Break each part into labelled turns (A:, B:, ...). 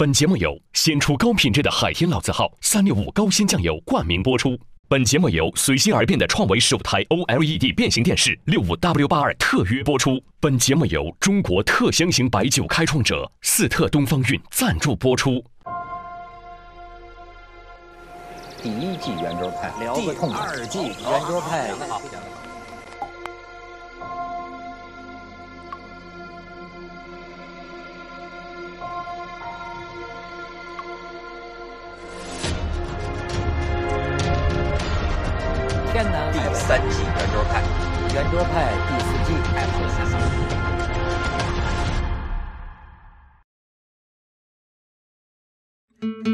A: 本节目由先出高品质的海天老字号三六五高鲜酱油冠名播出。本节目由随心而变的创维十五台 OLED 变形电视六五 W 八二特约播出。本节目由中国特香型白酒开创者四特东方韵赞助播出。
B: 第一季圆桌派，聊
C: 第
B: 个痛快。
C: 二季圆桌派，
B: 第三季圆桌派，
C: 圆桌派第四季。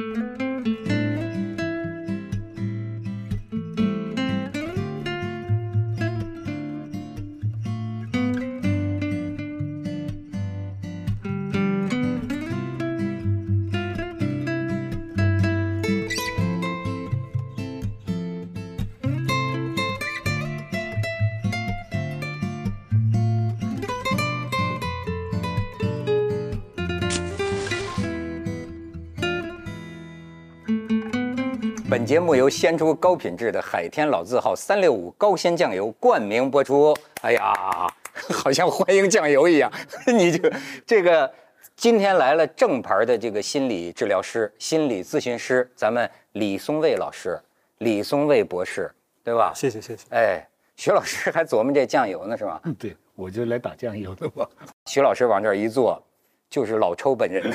B: 本节目由鲜出高品质的海天老字号三六五高鲜酱油冠名播出。哎呀，好像欢迎酱油一样，你就这个今天来了正牌的这个心理治疗师、心理咨询师，咱们李松蔚老师，李松蔚博士，对吧？
D: 谢谢谢谢。
B: 哎，徐老师还琢磨这酱油呢，是吧？
E: 嗯，对，我就来打酱油的嘛。
B: 徐老师往这儿一坐，就是老抽本人。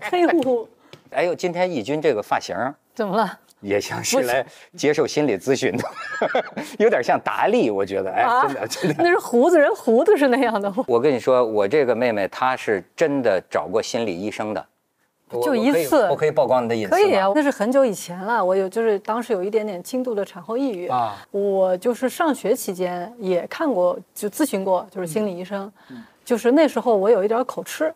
F: 黑乎乎，
B: 哎呦，今天义军这个发型
F: 怎么了？
B: 也像是来接受心理咨询的，有点像达利，我觉得，哎，
F: 啊
B: 真的真的。
F: 那是胡子，人胡子是那样的。
B: 我跟你说，我这个妹妹她是真的找过心理医生的，我
F: 就一次
B: 我可以曝光你的隐私
F: 可以啊，那是很久以前了。我有就是当时有一点点轻度的产后抑郁
B: 啊，
F: 我就是上学期间也看过，就咨询过，就是心理医生。就是那时候我有一点口吃，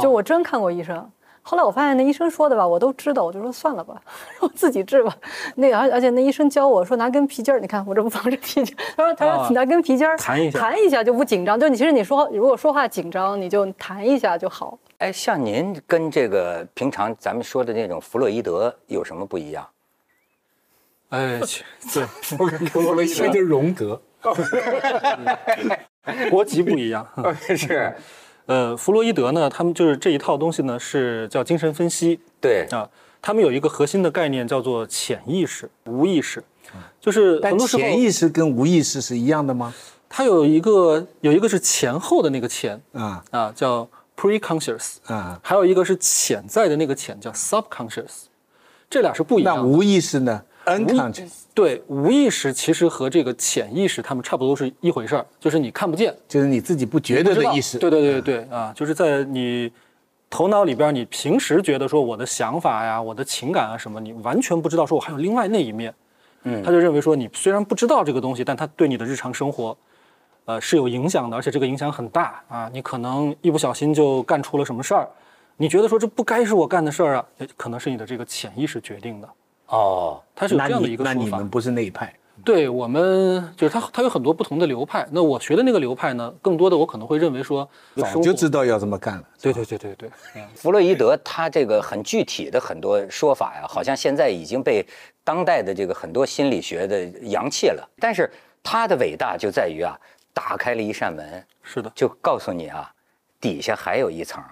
F: 就我真看过医生。后来我发现那医生说的吧，我都知道，我就说算了吧，我自己治吧。那个而而且那医生教我说拿根皮筋儿，你看我这不放着皮筋儿，他说他说
D: 啊
F: 拿根皮筋儿
D: 弹一下
F: 弹一下就不紧张。就你其实你说如果说话紧张，你就弹一下就好。
B: 哎，像您跟这个平常咱们说的那种弗洛伊德有什么不一样？
D: 哎，去对，
E: 弗洛伊德就是荣格，
D: 国籍不一样。
B: 是，
D: 呃，弗洛伊德呢，他们就是这一套东西呢，是叫精神分析
B: 对，
D: 啊。他们有一个核心的概念叫做潜意识、无意识，就是
E: 但
D: 很多时候
E: 潜意识跟无意识是一样的吗？
D: 它有一个有一个是前后的那个前
E: 啊
D: 啊，叫 pre-conscious，
E: 啊，
D: 还有一个是潜在的那个潜叫 subconscious，这俩是不一样的。
E: 那无意识呢？unconscious
D: 对无意识其实和这个潜意识他们差不多是一回事儿，就是你看不见，
E: 就是你自己不觉得的意识。
D: 对对对对对啊，就是在你头脑里边，你平时觉得说我的想法呀、我的情感啊什么，你完全不知道说我还有另外那一面。
B: 嗯
D: 他就认为说你虽然不知道这个东西，但它对你的日常生活，呃是有影响的，而且这个影响很大啊。你可能一不小心就干出了什么事儿，你觉得说这不该是我干的事儿啊，诶可能是你的这个潜意识决定的。
B: 哦，
D: 他是有这样的一个说法。
E: 那你们不是那一派，
D: 对我们就是他，他有很多不同的流派。那我学的那个流派呢，更多的我可能会认为说，
E: 早就知道要这么干了。
D: 对对对对对，嗯
B: 弗洛伊德他这个很具体的很多说法呀，好像现在已经被当代的这个很多心理学的扬弃了。但是他的伟大就在于啊，打开了一扇门，
D: 是的，
B: 就告诉你啊，底下还有一层，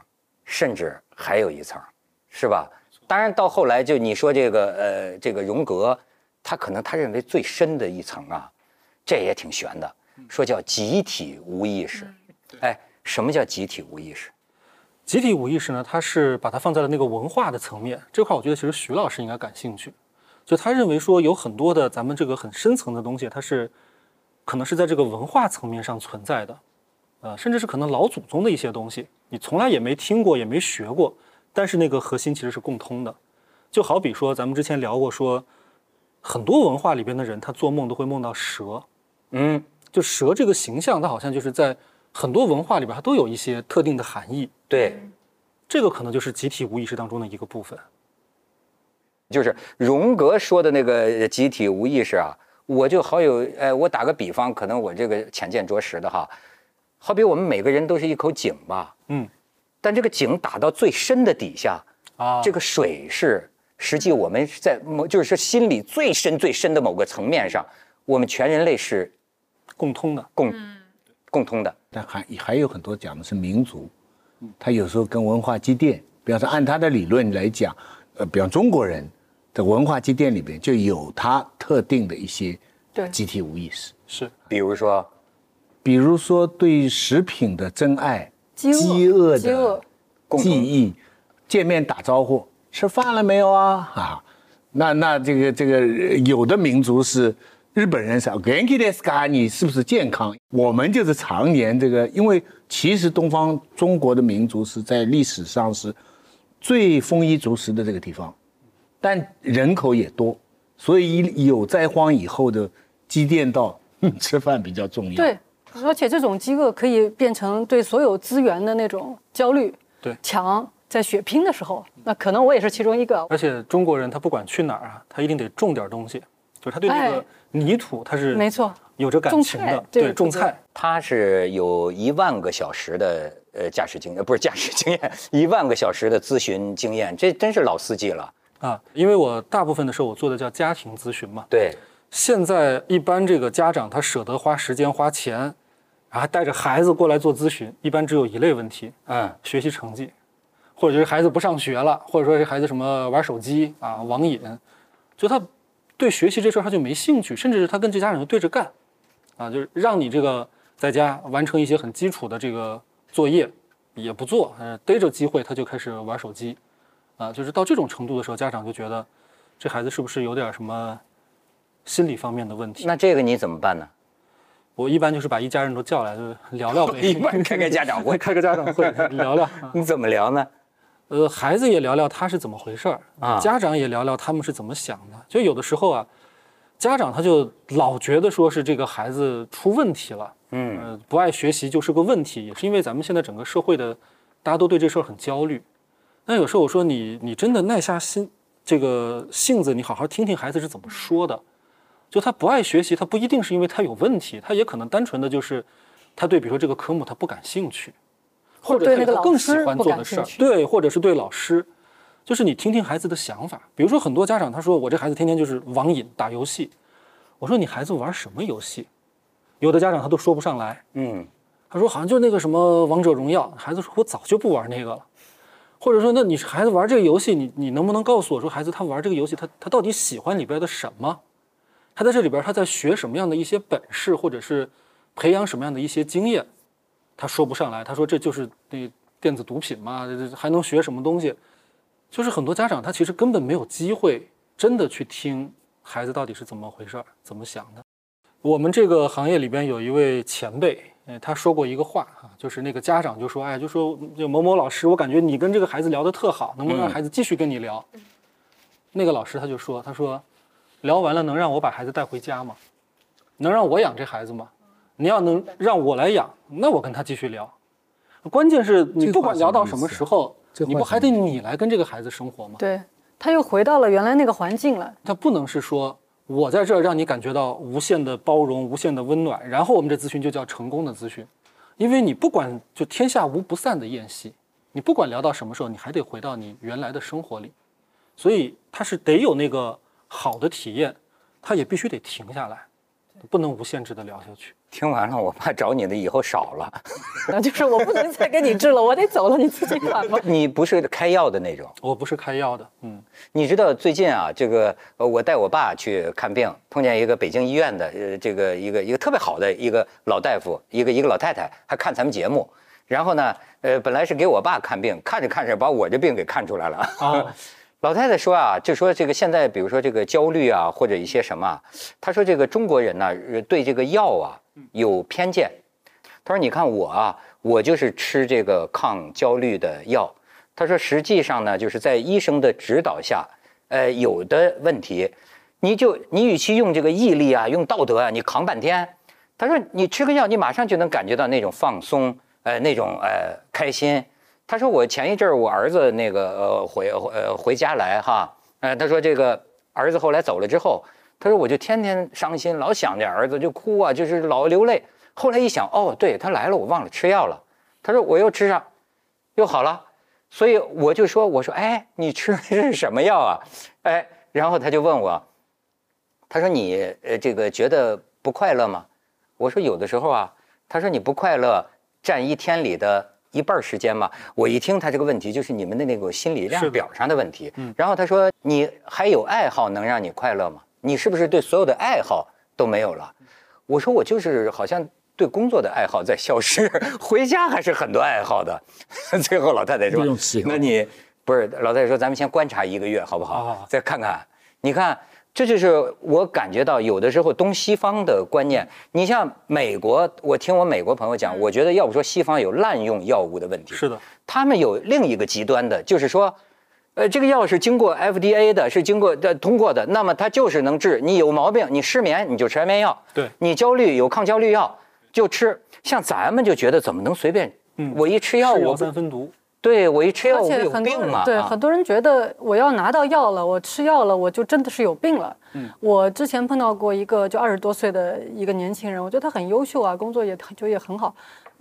B: 甚至还有一层，是吧？当然到后来就你说这个呃这个荣格，他可能他认为最深的一层啊，这也挺悬的，说叫集体无意识。哎，什么叫集体无意识？
D: 集体无意识呢，它是把它放在了那个文化的层面这块，我觉得其实徐老师应该感兴趣。就他认为说有很多的咱们这个很深层的东西，它是可能是在这个文化层面上存在的，呃，甚至是可能老祖宗的一些东西，你从来也没听过，也没学过，但是那个核心其实是共通的。就好比说咱们之前聊过说，很多文化里边的人他做梦都会梦到蛇，
B: 嗯，
D: 就蛇这个形象，它好像就是在很多文化里边它都有一些特定的含义。
B: 对，
D: 这个可能就是集体无意识当中的一个部分。
B: 就是荣格说的那个集体无意识啊，我就好有，呃，我打个比方，可能我这个浅见着实的哈，好比我们每个人都是一口井吧，
D: 嗯，
B: 但这个井打到最深的底下，
D: 啊，
B: 这个水是实际我们在某就是说心里最深最深的某个层面上，我们全人类是
D: 共通的。
B: 共共通的。
E: 但还还有很多讲的是民族，他有时候跟文化积淀，比方说按他的理论来讲，呃，比方中国人的文化积淀里边就有他特定的一些
F: 对。
E: 集体无意识，
D: 是。
B: 比如说，
E: 比如说对食品的珍爱、
F: 饥饿
E: 的记忆，见面打招呼，吃饭了没有啊？啊，那那这个这个呃有的民族是日本人是 “genki desu ka”，你是不是健康？我们就是常年这个，因为其实东方中国的民族是在历史上是最丰衣足食的这个地方，但人口也多，所以有灾荒以后的积淀到嗯吃饭比较重要。
F: 对，而且这种饥饿可以变成对所有资源的那种焦虑，
D: 对
F: 强在血拼的时候，那可能我也是其中一个。
D: 而且中国人他不管去哪儿啊，他一定得种点东西，就是他对那个
F: 哎
D: 泥土他是
F: 没错，
D: 有着感情的，对，种菜。
B: 他是有一万个小时的呃驾驶经验，不是驾驶经验，一万个小时的咨询经验，这真是老司机了。
D: 啊，因为我大部分的时候我做的叫家庭咨询嘛。
B: 对，
D: 现在一般这个家长他舍得花时间花钱，然后还带着孩子过来做咨询，一般只有一类问题，
B: 嗯，
D: 学习成绩，或者就是孩子不上学了，或者说是孩子什么玩手机啊、网瘾，就他对学习这事儿他就没兴趣，甚至是他跟这家长就对着干，啊，就是让你这个在家完成一些很基础的这个作业也不做，呃，逮着机会他就开始玩手机，啊，就是到这种程度的时候，家长就觉得这孩子是不是有点什么心理方面的问题？
B: 那这个你怎么办呢？
D: 我一般就是把一家人都叫来，就聊聊呗，
B: 一般开开家长会
D: 开个家长会 聊聊。啊
B: 你怎么聊呢？
D: 呃，孩子也聊聊他是怎么回事儿
B: 啊
D: 家长也聊聊他们是怎么想的。就有的时候啊，家长他就老觉得说是这个孩子出问题了，
B: 嗯，
D: 呃，不爱学习就是个问题，也是因为咱们现在整个社会的大家都对这事儿很焦虑。那有时候我说你你真的耐下心这个性子，你好好听听孩子是怎么说的。就他不爱学习，他不一定是因为他有问题，他也可能单纯的就是他对比如说这个科目他不感兴趣，或者
F: 对
D: 他更喜欢做的事儿，对，或者是对老师，就是你听听孩子的想法。比如说很多家长他说我这孩子天天就是网瘾打游戏，我说你孩子玩什么游戏？有的家长他都说不上来，
B: 嗯，
D: 他说好像就那个什么王者荣耀，孩子说我早就不玩那个了，或者说那你孩子玩这个游戏，你你能不能告诉我说孩子他玩这个游戏他他到底喜欢里边的什么？他在这里边他在学什么样的一些本事，或者是培养什么样的一些经验？他说不上来，他说这就是那电子毒品嘛，还能学什么东西？就是很多家长他其实根本没有机会真的去听孩子到底是怎么回事儿，怎么想的。我们这个行业里边有一位前辈，呃，他说过一个话啊，就是那个家长就说，哎，就说就某某老师，我感觉你跟这个孩子聊得特好，能不能让孩子继续跟你聊？那个老师他就说，他说，聊完了能让我把孩子带回家吗？能让我养这孩子吗？你要能让我来养，那我跟他继续聊。关键是你不管聊到什么时候，你不还得你来跟这个孩子生活吗？
F: 对，他又回到了原来那个环境了。
D: 他不能是说我在这儿让你感觉到无限的包容、无限的温暖，然后我们这咨询就叫成功的咨询，因为你不管就天下无不散的宴席，你不管聊到什么时候，你还得回到你原来的生活里，所以他是得有那个好的体验，它也必须得停下来，不能无限制的聊下去。
B: 听完了，我怕找你的以后少了。
F: 那就是我不能再给你治了，我得走了，你自己管吧。
B: 你不是开药的那种。
D: 我不是开药的，嗯，
B: 你知道最近啊，这个呃，我带我爸去看病，碰见一个北京医院的呃，这个一个一个特别好的一个老大夫，一个一个老太太，还看咱们节目。然后呢，呃，本来是给我爸看病，看着看着把我这病给看出来了。
D: 啊，
B: 老太太说啊，就说这个现在，比如说这个焦虑啊，或者一些什么啊，她说这个中国人呢，呃对这个药啊有偏见。她说你看我啊，我就是吃这个抗焦虑的药。她说实际上呢，就是在医生的指导下，呃，有的问题，你就你与其用这个毅力啊，用道德啊，你扛半天。她说你吃个药，你马上就能感觉到那种放松，呃，那种呃开心。他说我前一阵儿我儿子那个呃回呃回家来哈，呃他说这个儿子后来走了之后，他说我就天天伤心，老想着儿子就哭啊，就是老流泪。后来一想，哦，对他来了，我忘了吃药了。他说我又吃上，又好了。所以我就说，我说，哎，你吃的是什么药啊？哎，然后他就问我，他说你呃这个觉得不快乐吗？我说有的时候啊。他说你不快乐占一天里的一半时间嘛？我一听他这个问题，就是你们的那个心理量表上的问题。嗯。然后他说你还有爱好能让你快乐吗？你是不是对所有的爱好都没有了？我说我就是好像对工作的爱好在消失，回家还是很多爱好的。最后老太太说，那你不是老太太说咱们先观察一个月好不好？再看看，你看。这就是我感觉到有的时候东西方的观念。你像美国，我听我美国朋友讲，我觉得要不说西方有滥用药物的问题，
D: 是的，
B: 他们有另一个极端的，就是说，呃，这个药是经过 FDA 的，是经过的通过的，那么它就是能治你有毛病，你失眠你就吃安眠药，
D: 对，
B: 你焦虑有抗焦虑药就吃。像咱们就觉得怎么能随便？嗯，我一吃药我
D: 三分毒。
B: 对我一吃药我有病嘛？
F: 对很多人觉得我要拿到药了，我吃药了，我就真的是有病了。嗯，我之前碰到过一个就二十多岁的一个年轻人，我觉得他很优秀啊，工作也就也很好。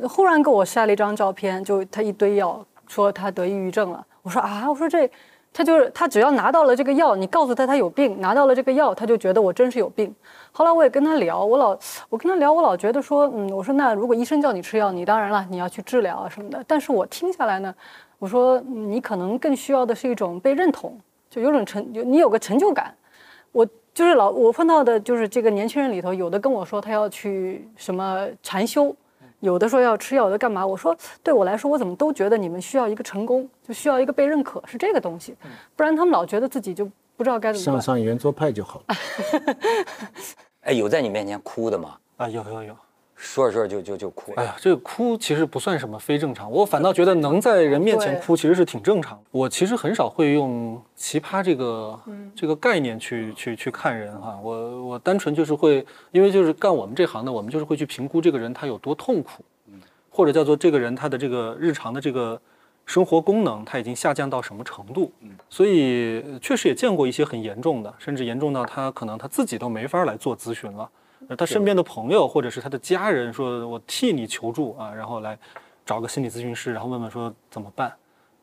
F: 忽然给我晒了一张照片，就他一堆药，说他得抑郁症了。我说啊，我说这他就是他只要拿到了这个药，你告诉他他有病，拿到了这个药，他就觉得我真是有病。后来我也跟他聊，我老我跟他聊，我老觉得说，嗯，我说那如果医生叫你吃药，你当然了，你要去治疗啊什么的。但是我听下来呢，我说你可能更需要的是一种被认同，就有种成，你有个成就感。我就是老我碰到的就是这个年轻人里头，有的跟我说他要去什么禅修，有的说要吃药，有的干嘛。我说对我来说，我怎么都觉得你们需要一个成功，就需要一个被认可，是这个东西，不然他们老觉得自己就不知道该怎么
E: 上上圆桌派就好了。
B: 哎，有在你面前哭的吗？
D: 啊，有有有，
B: 说着说着就就就哭了。
D: 哎呀，这个哭其实不算什么非正常，我反倒觉得能在人面前哭其实是挺正常。我其实很少会用奇葩这个这个概念去去去看人哈，我我单纯就是会，因为就是干我们这行的，我们就是会去评估这个人他有多痛苦，或者叫做这个人他的这个日常的这个。生活功能他已经下降到什么程度？嗯，所以确实也见过一些很严重的，甚至严重到他可能他自己都没法来做咨询了，而他身边的朋友或者是他的家人说：“我替你求助啊，然后来找个心理咨询师，然后问问说怎么办。”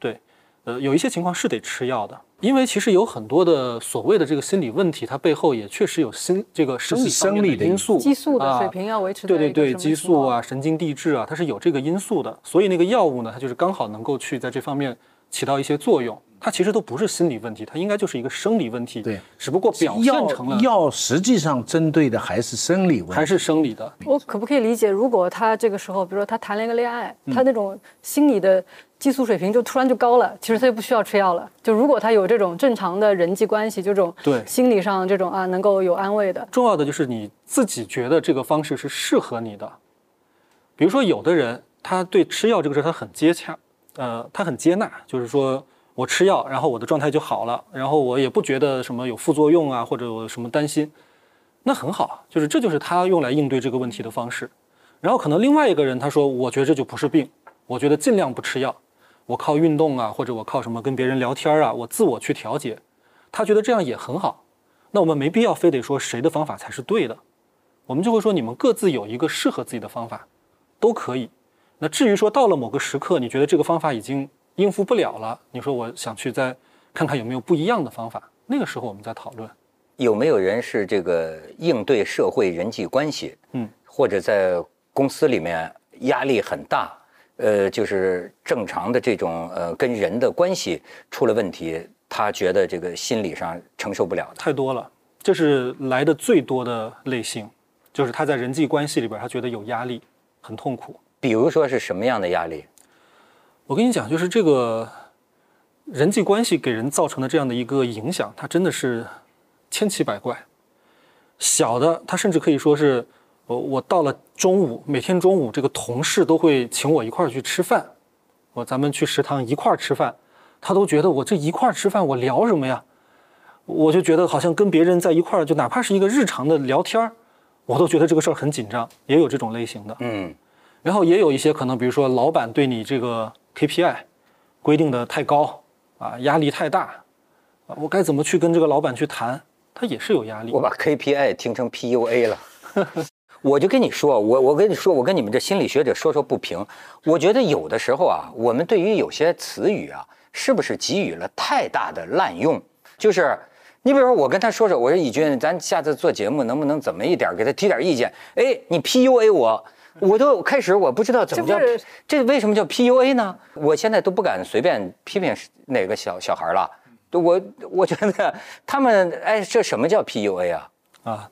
D: 对，呃，有一些情况是得吃药的。因为其实有很多的所谓的这个心理问题，它背后也确实有心这个生理生理的因素，
F: 激素的水平要维持
D: 对对对，激素啊，神经递质啊，它是有这个因素的。所以那个药物呢，它就是刚好能够去在这方面起到一些作用。它其实都不是心理问题，它应该就是一个生理问题。
E: 对，
D: 只不过表现成了
E: 药，实际上针对的还是生理问题，
D: 还是生理的。
F: 我可不可以理解，如果他这个时候，比如说他谈了一个恋爱，他那种心理的激素水平就突然就高了，其实他就不需要吃药了。就如果他有这种正常的人际关系，就这种
D: 对
F: 心理上这种啊，能够有安慰的。
D: 重要的就是你自己觉得这个方式是适合你的。比如说，有的人他对吃药这个事他很接洽，呃，他很接纳，就是说。我吃药，然后我的状态就好了，然后我也不觉得什么有副作用啊，或者有什么担心，那很好，就是这就是他用来应对这个问题的方式。然后可能另外一个人他说，我觉得这就不是病，我觉得尽量不吃药，我靠运动啊，或者我靠什么跟别人聊天啊，我自我去调节，他觉得这样也很好。那我们没必要非得说谁的方法才是对的，我们就会说你们各自有一个适合自己的方法，都可以。那至于说到了某个时刻，你觉得这个方法已经。应付不了了，你说我想去再看看有没有不一样的方法。那个时候我们再讨论，
B: 有没有人是这个应对社会人际关系，嗯，或者在公司里面压力很大，呃，就是正常的这种呃跟人的关系出了问题，他觉得这个心理上承受不了的
D: 太多了，这是来的最多的类型，就是他在人际关系里边他觉得有压力，很痛苦。
B: 比如说是什么样的压力？
D: 我跟你讲，就是这个人际关系给人造成的这样的一个影响，它真的是千奇百怪。小的，他甚至可以说是，我我到了中午，每天中午这个同事都会请我一块儿去吃饭，我咱们去食堂一块儿吃饭，他都觉得我这一块儿吃饭，我聊什么呀？我就觉得好像跟别人在一块儿，就哪怕是一个日常的聊天儿，我都觉得这个事儿很紧张，也有这种类型的。嗯，然后也有一些可能，比如说老板对你这个。KPI 规定的太高啊，压力太大啊，我该怎么去跟这个老板去谈？他也是有压力。
B: 我把 KPI 听成 PUA 了。我就跟你说，我我跟你说，我跟你们这心理学者说说不平。我觉得有的时候啊，我们对于有些词语啊，是不是给予了太大的滥用？就是你比如说，我跟他说说，我说以军，咱下次做节目能不能怎么一点，给他提点意见？哎，你 PUA 我，我都开始我不知道怎么叫
F: 这
B: 这为什么叫 PUA 呢？我现在都不敢随便批评哪个小小孩了。我我觉得他们哎，这什么叫 PUA 啊？
D: 啊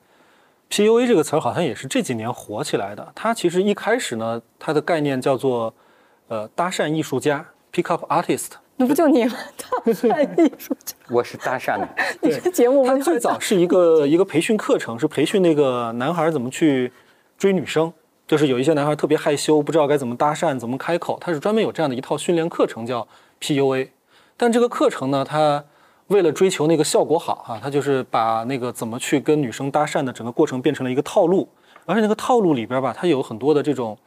D: ，PUA 这个词儿好像也是这几年火起来的。它其实一开始呢，它的概念叫做呃搭讪艺术家 （pick up artist）。
F: 那不就你吗？搭讪艺术家，
B: 我是搭讪的。
F: 你这节目
D: 它最早是一个一个培训课程，是培训那个男孩怎么去追女生。就是有一些男孩特别害羞，不知道该怎么搭讪，怎么开口，他是专门有这样的一套训练课程，叫 PUA。但这个课程呢，他为了追求那个效果好啊，他就是把那个怎么去跟女生搭讪的整个过程变成了一个套路，而且那个套路里边吧，它有很多的这种，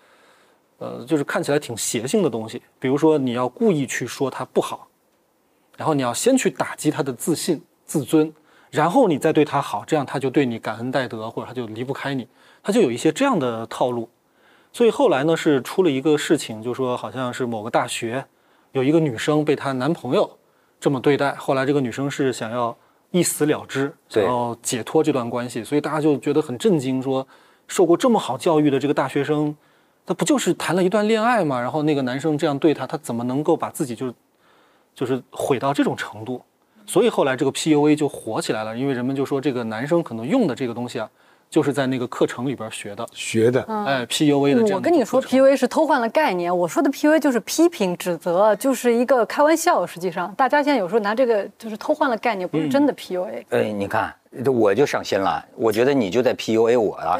D: 呃，就是看起来挺邪性的东西，比如说你要故意去说她不好，然后你要先去打击她的自信、自尊，然后你再对她好，这样她就对你感恩戴德，或者她就离不开你，他就有一些这样的套路。所以后来呢，是出了一个事情，就说好像是某个大学有一个女生被她男朋友这么对待，后来这个女生是想要一死了之，想
B: 对
D: 要解脱这段关系，所以大家就觉得很震惊，说受过这么好教育的这个大学生，他不就是谈了一段恋爱吗？然后那个男生这样对她，她怎么能够把自己就是就是毁到这种程度？所以后来这个 PUA 就火起来了，因为人们就说这个男生可能用的这个东西啊，就是在那个课程里边学的，
E: 学的，
D: 哎，PUA 的这样的
F: 嗯我跟你说，PUA 是偷换了概念。我说的 PUA 就是批评、指责，就是一个开玩笑。实际上，大家现在有时候拿这个就是偷换了概念，不是真的 PUA。
B: 哎，你看，我就上心了。我觉得你就在 PUA 我啊。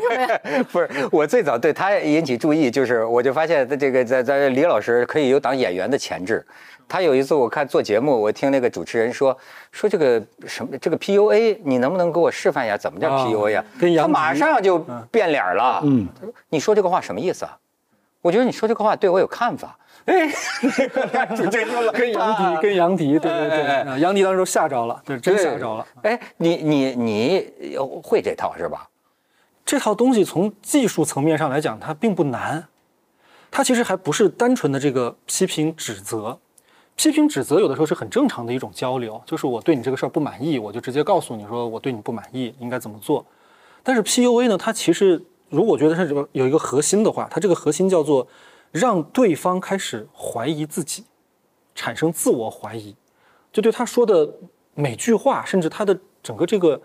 B: 不是，我最早对他引起注意，就是我就发现这个在在李老师可以有当演员的潜质。他有一次我看做节目，我听那个主持人说说这个什么这个 PUA，你能不能给我示范一下怎么叫
D: 啊
B: PUA 啊？
D: 跟
B: 他马上就变脸了。
E: 嗯，
B: 他说你说这个话什么意思啊？我觉得你说这个话对我有看法。哎，主持人说了，
D: 跟杨迪，跟杨迪，对对对，杨迪当时都吓着了，对，真吓着了。
B: 哎，你你你会这套是吧？
D: 这套东西从技术层面上来讲，它并不难，它其实还不是单纯的这个批评指责。批评指责有的时候是很正常的一种交流，就是我对你这个事儿不满意，我就直接告诉你说我对你不满意，应该怎么做。但是 PUA 呢，它其实如果觉得它这个有一个核心的话，它这个核心叫做让对方开始怀疑自己，产生自我怀疑，就对他说的每句话，甚至他的整个这个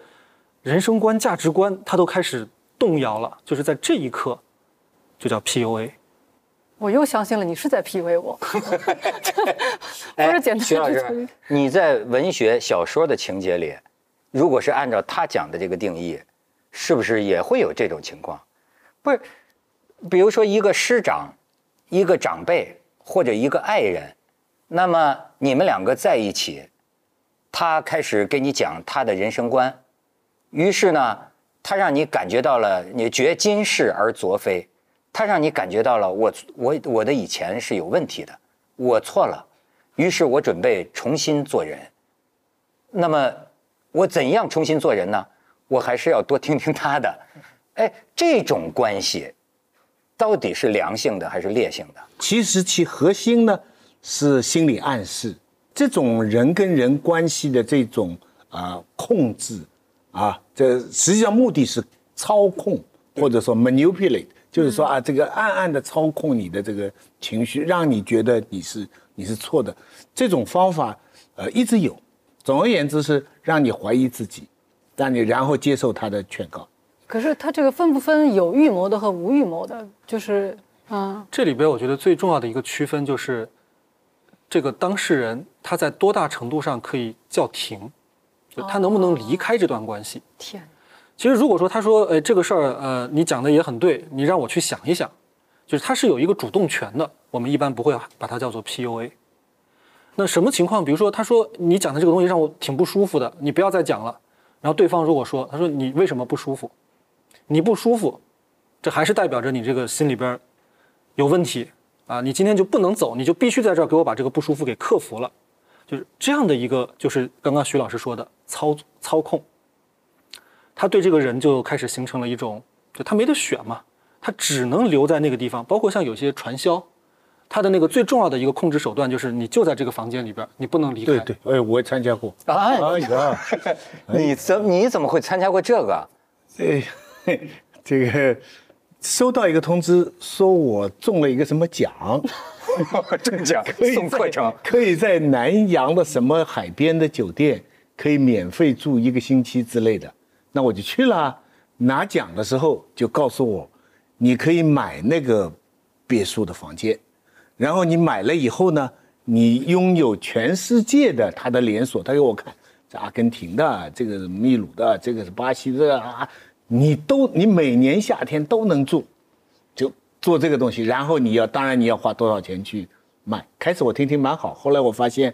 D: 人生观、价值观，他都开始动摇了。就是在这一刻，就叫 PUA。
F: 我又相信了你是在 PUA 我，不是简单
B: 徐老
F: 的
B: 师，你在文学小说的情节里，如果是按照他讲的这个定义，是不是也会有这种情况？不是，比如说一个师长、一个长辈或者一个爱人，那么你们两个在一起，他开始给你讲他的人生观，于是呢，他让你感觉到了你觉今是而昨非，他让你感觉到了我我我的以前是有问题的，我错了。于是我准备重新做人。那么我怎样重新做人呢？我还是要多听听他的。哎，这种关系到底是良性的还是劣性的？
E: 其实其核心呢是心理暗示，这种人跟人关系的这种啊、控制啊，这实际上目的是操控或者说 manipulate，就是说啊这个暗暗的操控你的这个情绪，让你觉得你是你是错的。这种方法呃一直有，总而言之是让你怀疑自己，让你然后接受他的劝告。
F: 可是他这个分不分有预谋的和无预谋的？就是，嗯，
D: 这里边我觉得最重要的一个区分就是，这个当事人他在多大程度上可以叫停，就他能不能离开这段关系。
F: 天，
D: 其实如果说他说，呃，这个事儿，呃，你讲的也很对，你让我去想一想，就是他是有一个主动权的，我们一般不会把它叫做 PUA。那什么情况？比如说，他说你讲的这个东西让我挺不舒服的，你不要再讲了。然后对方如果说，他说你为什么不舒服？你不舒服，这还是代表着你这个心里边有问题啊！你今天就不能走，你就必须在这儿给我把这个不舒服给克服了。就是这样的一个，就是刚刚徐老师说的操操控。他对这个人就开始形成了一种就他没得选嘛，他只能留在那个地方。包括像有些传销，他的那个最重要的一个控制手段就是你就在这个房间里边，你不能离开。
E: 对对，哎，我也参加过。
B: 啊，
E: 哎呀，
B: 你怎你怎么会参加过这个？
E: 哎，这个收到一个通知，说我中了一个什么奖，
B: 中奖
E: 可以
B: 送课程，
E: 可以在南洋的什么海边的酒店可以免费住一个星期之类的，那我就去了。拿奖的时候就告诉我，你可以买那个别墅的房间，然后你买了以后呢，你拥有全世界的它的连锁，他给我看，这阿根廷的，这个是秘鲁的，这个是巴西的啊，你都你每年夏天都能做，就做这个东西，然后你要当然你要花多少钱去买。开始我听听蛮好，后来我发现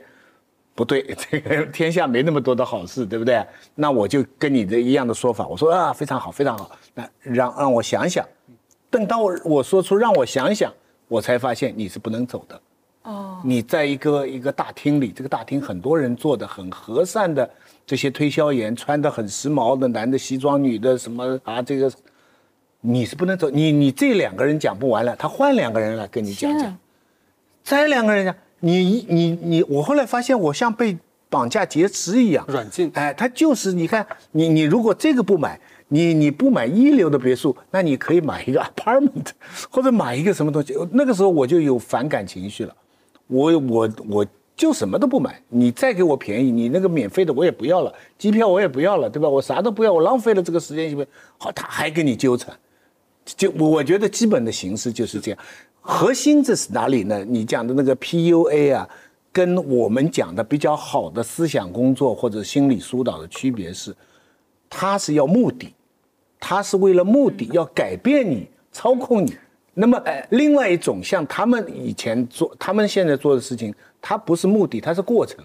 E: 不对，这个天下没那么多的好事，对不对？那我就跟你的一样的说法，我说啊非常好，非常好，那让让我想想。等到我我说出让我想想，我才发现你是不能走的。哦，你在一个一个大厅里，这个大厅很多人坐的很和善的，这些推销员穿的很时髦的男的西装，女的什么啊，这个你是不能走。你你这两个人讲不完了，他换两个人来跟你讲讲。再两个人讲，你你你，我后来发现我像被绑架劫持一样。
D: 软禁。
E: 哎，他就是你看，你你如果这个不买，你你不买一流的别墅，那你可以买一个 apartment，或者买一个什么东西。那个时候我就有反感情绪了，我我我就什么都不买，你再给我便宜，你那个免费的我也不要了，机票我也不要了，对吧？我啥都不要，我浪费了这个时间，行不行？好，他还跟你纠缠，就我我觉得基本的形式就是这样。核心这是哪里呢？你讲的那个 PUA 啊，跟我们讲的比较好的思想工作或者心理疏导的区别是，它是要目的，它是为了目的要改变你、操控你。那么，另外一种像他们以前做、他们现在做的事情，它不是目的，它是过程。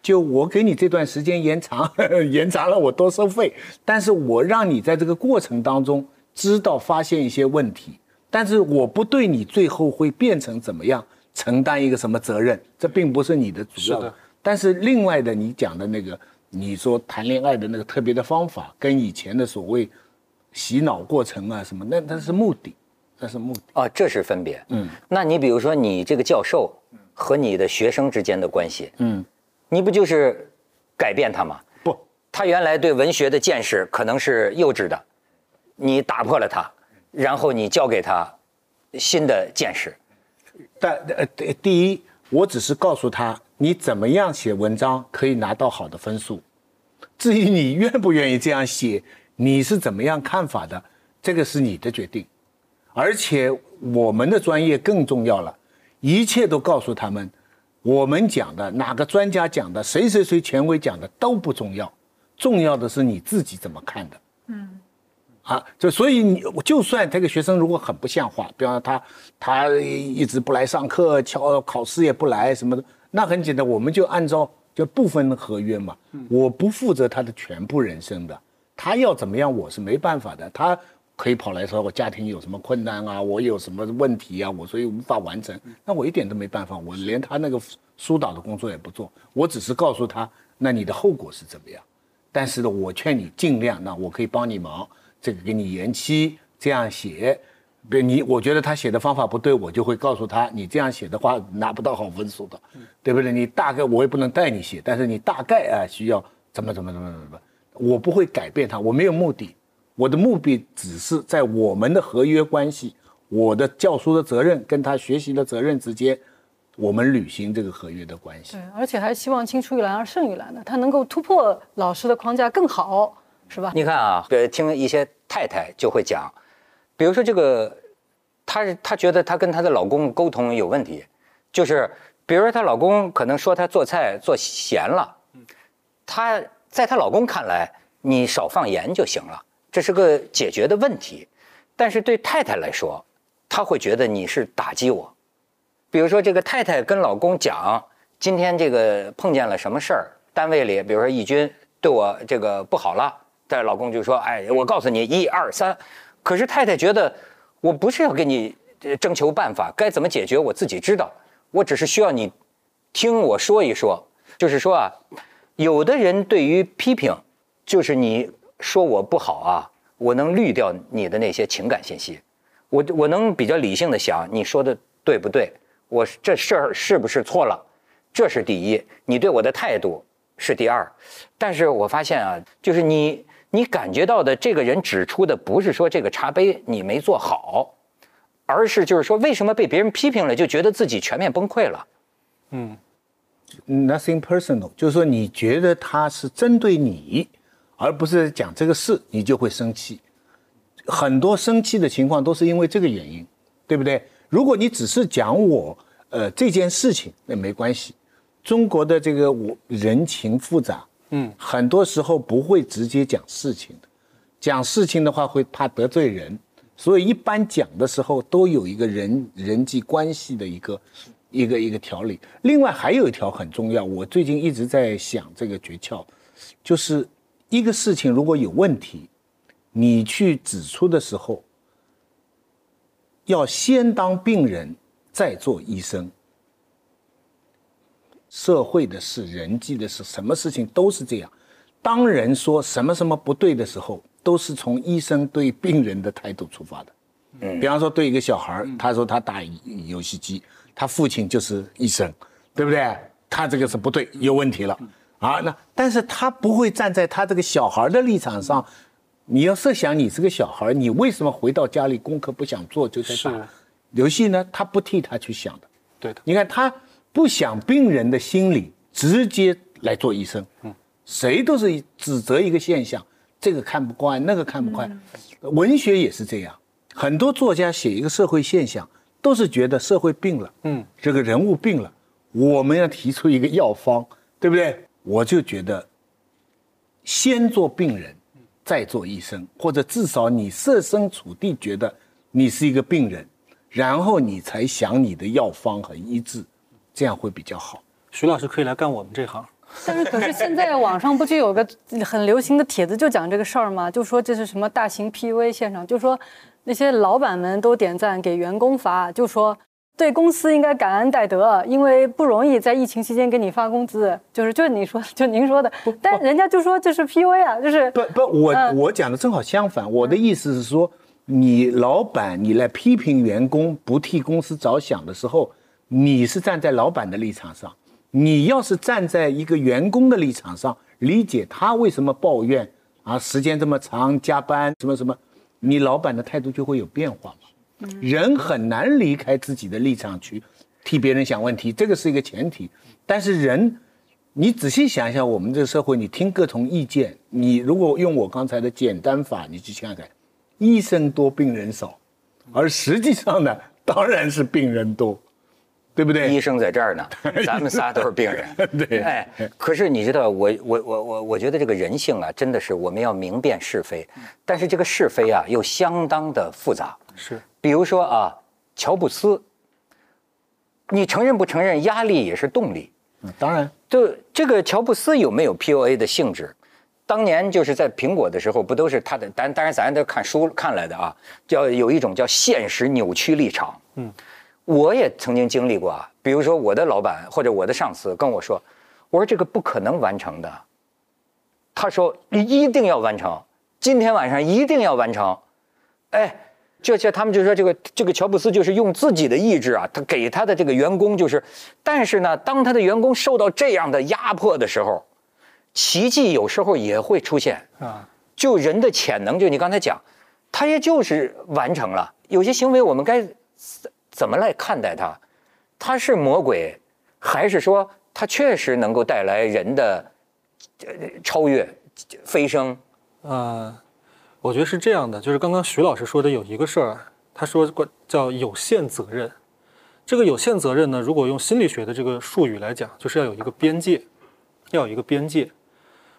E: 就我给你这段时间延长，延长了我多收费，但是我让你在这个过程当中知道发现一些问题。但是我不对你最后会变成怎么样承担一个什么责任，这并不是你的主要。
D: 是的。
E: 但是另外的，你讲的那个，你说谈恋爱的那个特别的方法，跟以前的所谓洗脑过程啊什么，那那是目的，那是目的。
B: 哦，这是分别。
E: 嗯
B: 那你比如说你这个教授和你的学生之间的关系，
E: 嗯，
B: 你不就是改变他吗？
E: 不，
B: 他原来对文学的见识可能是幼稚的，你打破了他，然后你教给他新的见识。
E: 但呃，第第一，我只是告诉他你怎么样写文章可以拿到好的分数，至于你愿不愿意这样写，你是怎么样看法的，这个是你的决定。而且我们的专业更重要了，一切都告诉他们，我们讲的哪个专家讲的，谁谁谁权威讲的都不重要，重要的是你自己怎么看的。嗯啊，就所以你就算这个学生如果很不像话，比方说他他一直不来上课，考考试也不来什么的，那很简单，我们就按照就部分合约嘛，我不负责他的全部人生的，他要怎么样我是没办法的，他可以跑来说我家庭有什么困难啊，我有什么问题啊，我所以无法完成，那我一点都没办法，我连他那个疏导的工作也不做，我只是告诉他，那你的后果是怎么样。但是呢，我劝你尽量，那我可以帮你忙，这个给你延期，这样写。比如你，我觉得他写的方法不对，我就会告诉他，你这样写的话拿不到好分数的，对不对？你大概我也不能带你写，但是你大概啊需要怎么怎么怎么怎么怎么，我不会改变他，我没有目的，我的目的只是在我们的合约关系，我的教书的责任跟他学习的责任之间，我们履行这个合约的关系
F: 对。，而且还希望青出于蓝而胜于蓝的，他能够突破老师的框架更好，是吧？
B: 你看啊，呃，听一些太太就会讲，比如说这个，她她觉得她跟她的老公沟通有问题，就是比如说她老公可能说她做菜做咸了，她在她老公看来，你少放盐就行了，这是个解决的问题，但是对太太来说，她会觉得你是打击我。比如说这个太太跟老公讲，今天这个碰见了什么事儿，单位里比如说义军对我这个不好了，但老公就说，哎，我告诉你一二三，可是太太觉得我不是要跟你征求办法，该怎么解决我自己知道，我只是需要你听我说一说，就是说啊，有的人对于批评，就是你说我不好啊，我能滤掉你的那些情感信息，我我能比较理性的想你说的对不对，我这事儿是不是错了，这是第一，你对我的态度是第二。但是我发现啊，就是你你感觉到的这个人指出的不是说这个茶杯你没做好，而是就是说为什么被别人批评了就觉得自己全面崩溃了。
D: 嗯
E: ，nothing personal，就是说你觉得他是针对你，而不是讲这个事，你就会生气。很多生气的情况都是因为这个原因，对不对？如果你只是讲我呃这件事情，那没关系。中国的这个我人情复杂，
D: 嗯，
E: 很多时候不会直接讲事情的，讲事情的话会怕得罪人，所以一般讲的时候都有一个人人际关系的一个一个一个条理。另外还有一条很重要，我最近一直在想这个诀窍，就是一个事情如果有问题，你去指出的时候，要先当病人，再做医生。社会的事、人际的事，什么事情都是这样。当人说什么什么不对的时候，都是从医生对病人的态度出发的。嗯，比方说对一个小孩儿，他说他打游戏机，他父亲就是医生，对不对？他这个是不对，有问题了啊。那但是他不会站在他这个小孩的立场上，你要设想你是个小孩，你为什么回到家里功课不想做就在
D: 是
E: 打游戏呢？他不替他去想的。
D: 对的，
E: 你看他不想病人的心理，直接来做医生。嗯，谁都是指责一个现象，这个看不惯，那个看不惯。文学也是这样，很多作家写一个社会现象，都是觉得社会病了，
D: 嗯，
E: 这个人物病了，我们要提出一个药方，对不对？我就觉得，先做病人，再做医生，或者至少你设身处地觉得你是一个病人，然后你才想你的药方和医治，这样会比较好。
D: 徐老师可以来干我们这行。
F: 但是可是现在网上不就有个很流行的帖子，就讲这个事儿吗？就说这是什么大型 PUA 现场，就说那些老板们都点赞给员工发，就说对公司应该感恩戴德，因为不容易在疫情期间给你发工资，就是就是你说就您说的，但人家就说这是 PUA 啊，就是
E: 不不，我、
F: 嗯
E: 我讲的正好相反。我的意思是说，你老板你来批评员工不替公司着想的时候，你是站在老板的立场上；你要是站在一个员工的立场上，理解他为什么抱怨啊，时间这么长，加班什么什么，你老板的态度就会有变化嘛。人很难离开自己的立场去替别人想问题，这个是一个前提。但是人，你仔细想一想，我们这个社会，你听各种意见，你如果用我刚才的简单法，你去看看，医生多，病人少，而实际上呢，当然是病人多，对不对？
B: 医生在这儿呢，咱们仨都是病人。
E: 对
B: 哎，可是你知道，我我我我我觉得这个人性啊，真的是我们要明辨是非，但是这个是非啊，又相当的复杂。
D: 是，
B: 比如说啊，乔布斯，你承认不承认，压力也是动力。
E: 嗯当然，
B: 就这个乔布斯有没有 PUA 的性质？当年就是在苹果的时候，不都是他的？但当然咱都看书看来的啊，叫有一种叫现实扭曲立场。
D: 嗯，
B: 我也曾经经历过啊。比如说我的老板或者我的上司跟我说，我说这个不可能完成的。他说你一定要完成，今天晚上一定要完成。哎，这些他们就说这个这个乔布斯就是用自己的意志啊，他给他的这个员工就是，但是呢，当他的员工受到这样的压迫的时候，奇迹有时候也会出现。
D: 啊，
B: 就人的潜能，就你刚才讲，他也就是完成了。有些行为我们该怎怎么来看待它？他是魔鬼，还是说他确实能够带来人的呃超越、飞升？
D: 呃，我觉得是这样的，就是刚刚徐老师说的有一个事儿，他说过叫有限责任。这个有限责任呢，如果用心理学的这个术语来讲，就是要有一个边界，要有一个边界。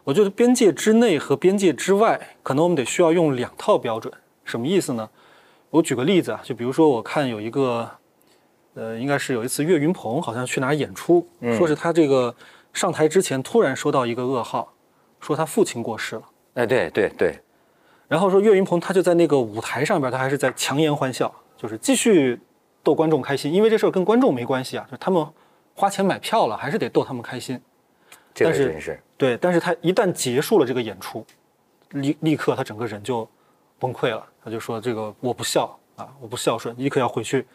D: 我觉得边界之内和边界之外，可能我们得需要用两套标准。什么意思呢？我举个例子啊，就比如说我看有一个，呃，应该是有一次岳云鹏好像去哪儿演出，说是他这个上台之前突然收到一个噩耗，说他父亲过世了。
B: 哎，对对对，
D: 然后说岳云鹏他就在那个舞台上边，他还是在强颜欢笑，就是继续逗观众开心，因为这事儿跟观众没关系啊，就是他们花钱买票了，还是得逗他们开心。
B: 这个
D: 但是对，但是他一旦结束了这个演出，立立刻他整个人就崩溃了，他就说这个我不孝啊，我不孝顺，立刻要回去。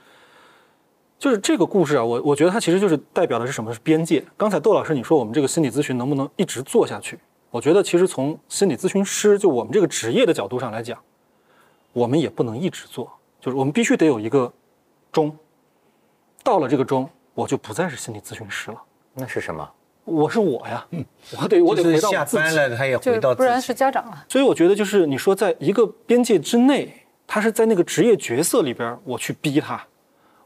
D: 就是这个故事啊，我我觉得它其实就是代表的是什么？是边界。刚才窦老师你说我们这个心理咨询能不能一直做下去？我觉得其实从心理咨询师就我们这个职业的角度上来讲，我们也不能一直做，就是我们必须得有一个钟，到了这个钟，我就不再是心理咨询师了，
B: 那是什么？
D: 我是我呀，我得我得回到我自己
E: 下班。了，他也
F: 就
E: 回到自己
F: 不然是家长了。
D: 所以我觉得就是你说在一个边界之内，他是在那个职业角色里边，我去逼他，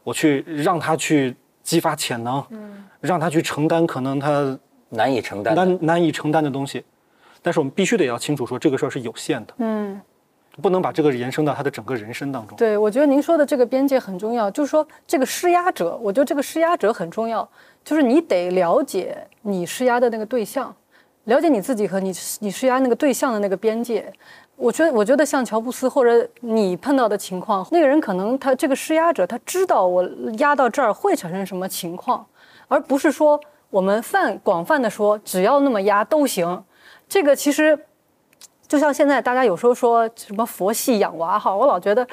D: 我去让他去激发潜能，让他去承担可能他
B: 难以承担。
D: 难难以承担的东西。但是我们必须得要清楚说这个事儿是有限的，
F: 嗯，
D: 不能把这个延伸到他的整个人生当中。
F: 对，我觉得您说的这个边界很重要，就是说这个施压者，我觉得这个施压者很重要，就是你得了解你施压的那个对象，了解你自己和你你施压那个对象的那个边界。我觉得，我觉得像乔布斯或者你碰到的情况，那个人可能他这个施压者，他知道我压到这儿会产生什么情况，而不是说我们泛广泛的说只要那么压都行。这个其实就像现在大家有时候说什么佛系养娃哈，我老觉得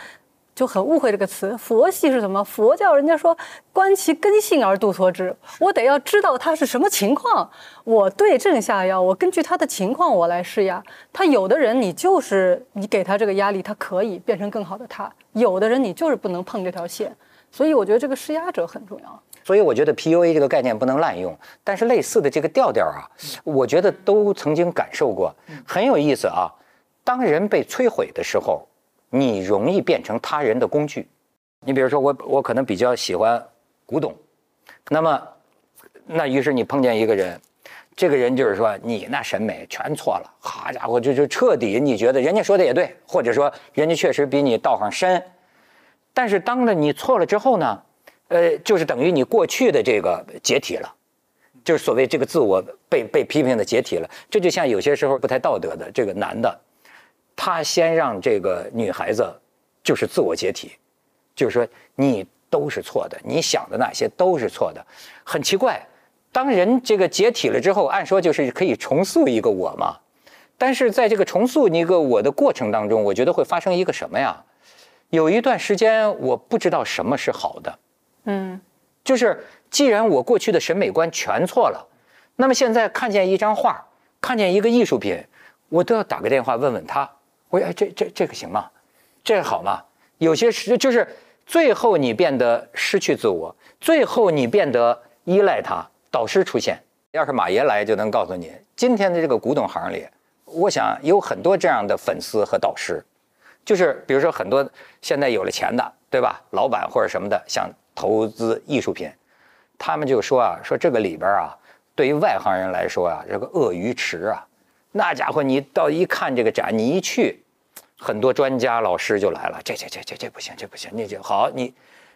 F: 就很误会这个词。佛系是什么？佛教人家说观其根性而度所之，我得要知道他是什么情况，我对症下药，我根据他的情况我来施压。他有的人你就是你给他这个压力，他可以变成更好的他；有的人你就是不能碰这条线。所以我觉得这个施压者很重要。
B: 所以我觉得 PUA 这个概念不能滥用，但是类似的这个调调啊，我觉得都曾经感受过，很有意思啊。当人被摧毁的时候，你容易变成他人的工具。你比如说我，我可能比较喜欢古董，那么，那于是你碰见一个人，这个人就是说你那审美全错了，好家伙，就就彻底你觉得人家说的也对，或者说人家确实比你道行深，但是当了你错了之后呢？呃，就是等于你过去的这个解体了，就是所谓这个自我被被批评的解体了。这就像有些时候不太道德的这个男的，他先让这个女孩子就是自我解体，就是说你都是错的，你想的那些都是错的。很奇怪，当人这个解体了之后，按说就是可以重塑一个我嘛，但是在这个重塑一个我的过程当中，我觉得会发生一个什么呀？有一段时间我不知道什么是好的。
F: 嗯，
B: 就是既然我过去的审美观全错了，那么现在看见一张画，看见一个艺术品，我都要打个电话问问他，我说哎，这这这个行吗？这个好吗？有些时就是最后你变得失去自我，最后你变得依赖他。导师出现，要是马爷来就能告诉你，今天的这个古董行里，我想有很多这样的粉丝和导师，就是比如说很多现在有了钱的，对吧？老板或者什么的想。投资艺术品，他们就说啊，说这个里边啊，对于外行人来说啊，这个鳄鱼池啊，那家伙你到一看这个展，你一去，很多专家老师就来了，这这这这这不行，这不行，那就好，你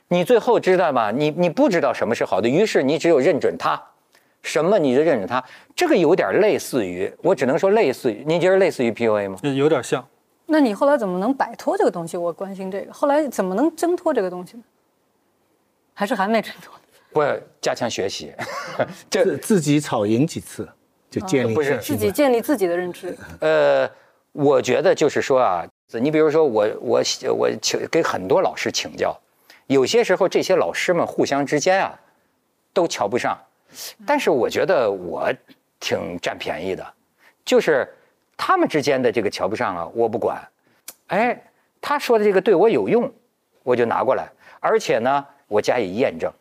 B: 你最后知道吗？你你不知道什么是好的，于是你只有认准它，什么你就认准它，这个有点类似于，我只能说类似于，您觉得类似于 PUA 吗？
D: 有点像。
F: 那你后来怎么能摆脱这个东西？我关心这个，后来怎么能挣脱这个东西呢？还是还没挣脱？
B: 不加强学习，
E: 自自己吵赢几次，就建立
B: 不是
F: 自己建立自己的认知。
B: 呃，我觉得就是说啊，你比如说我我我请给很多老师请教，有些时候这些老师们互相之间啊都瞧不上，但是我觉得我挺占便宜的，就是他们之间的这个瞧不上啊，我不管，哎，他说的这个对我有用，我就拿过来，而且呢，我加以验证。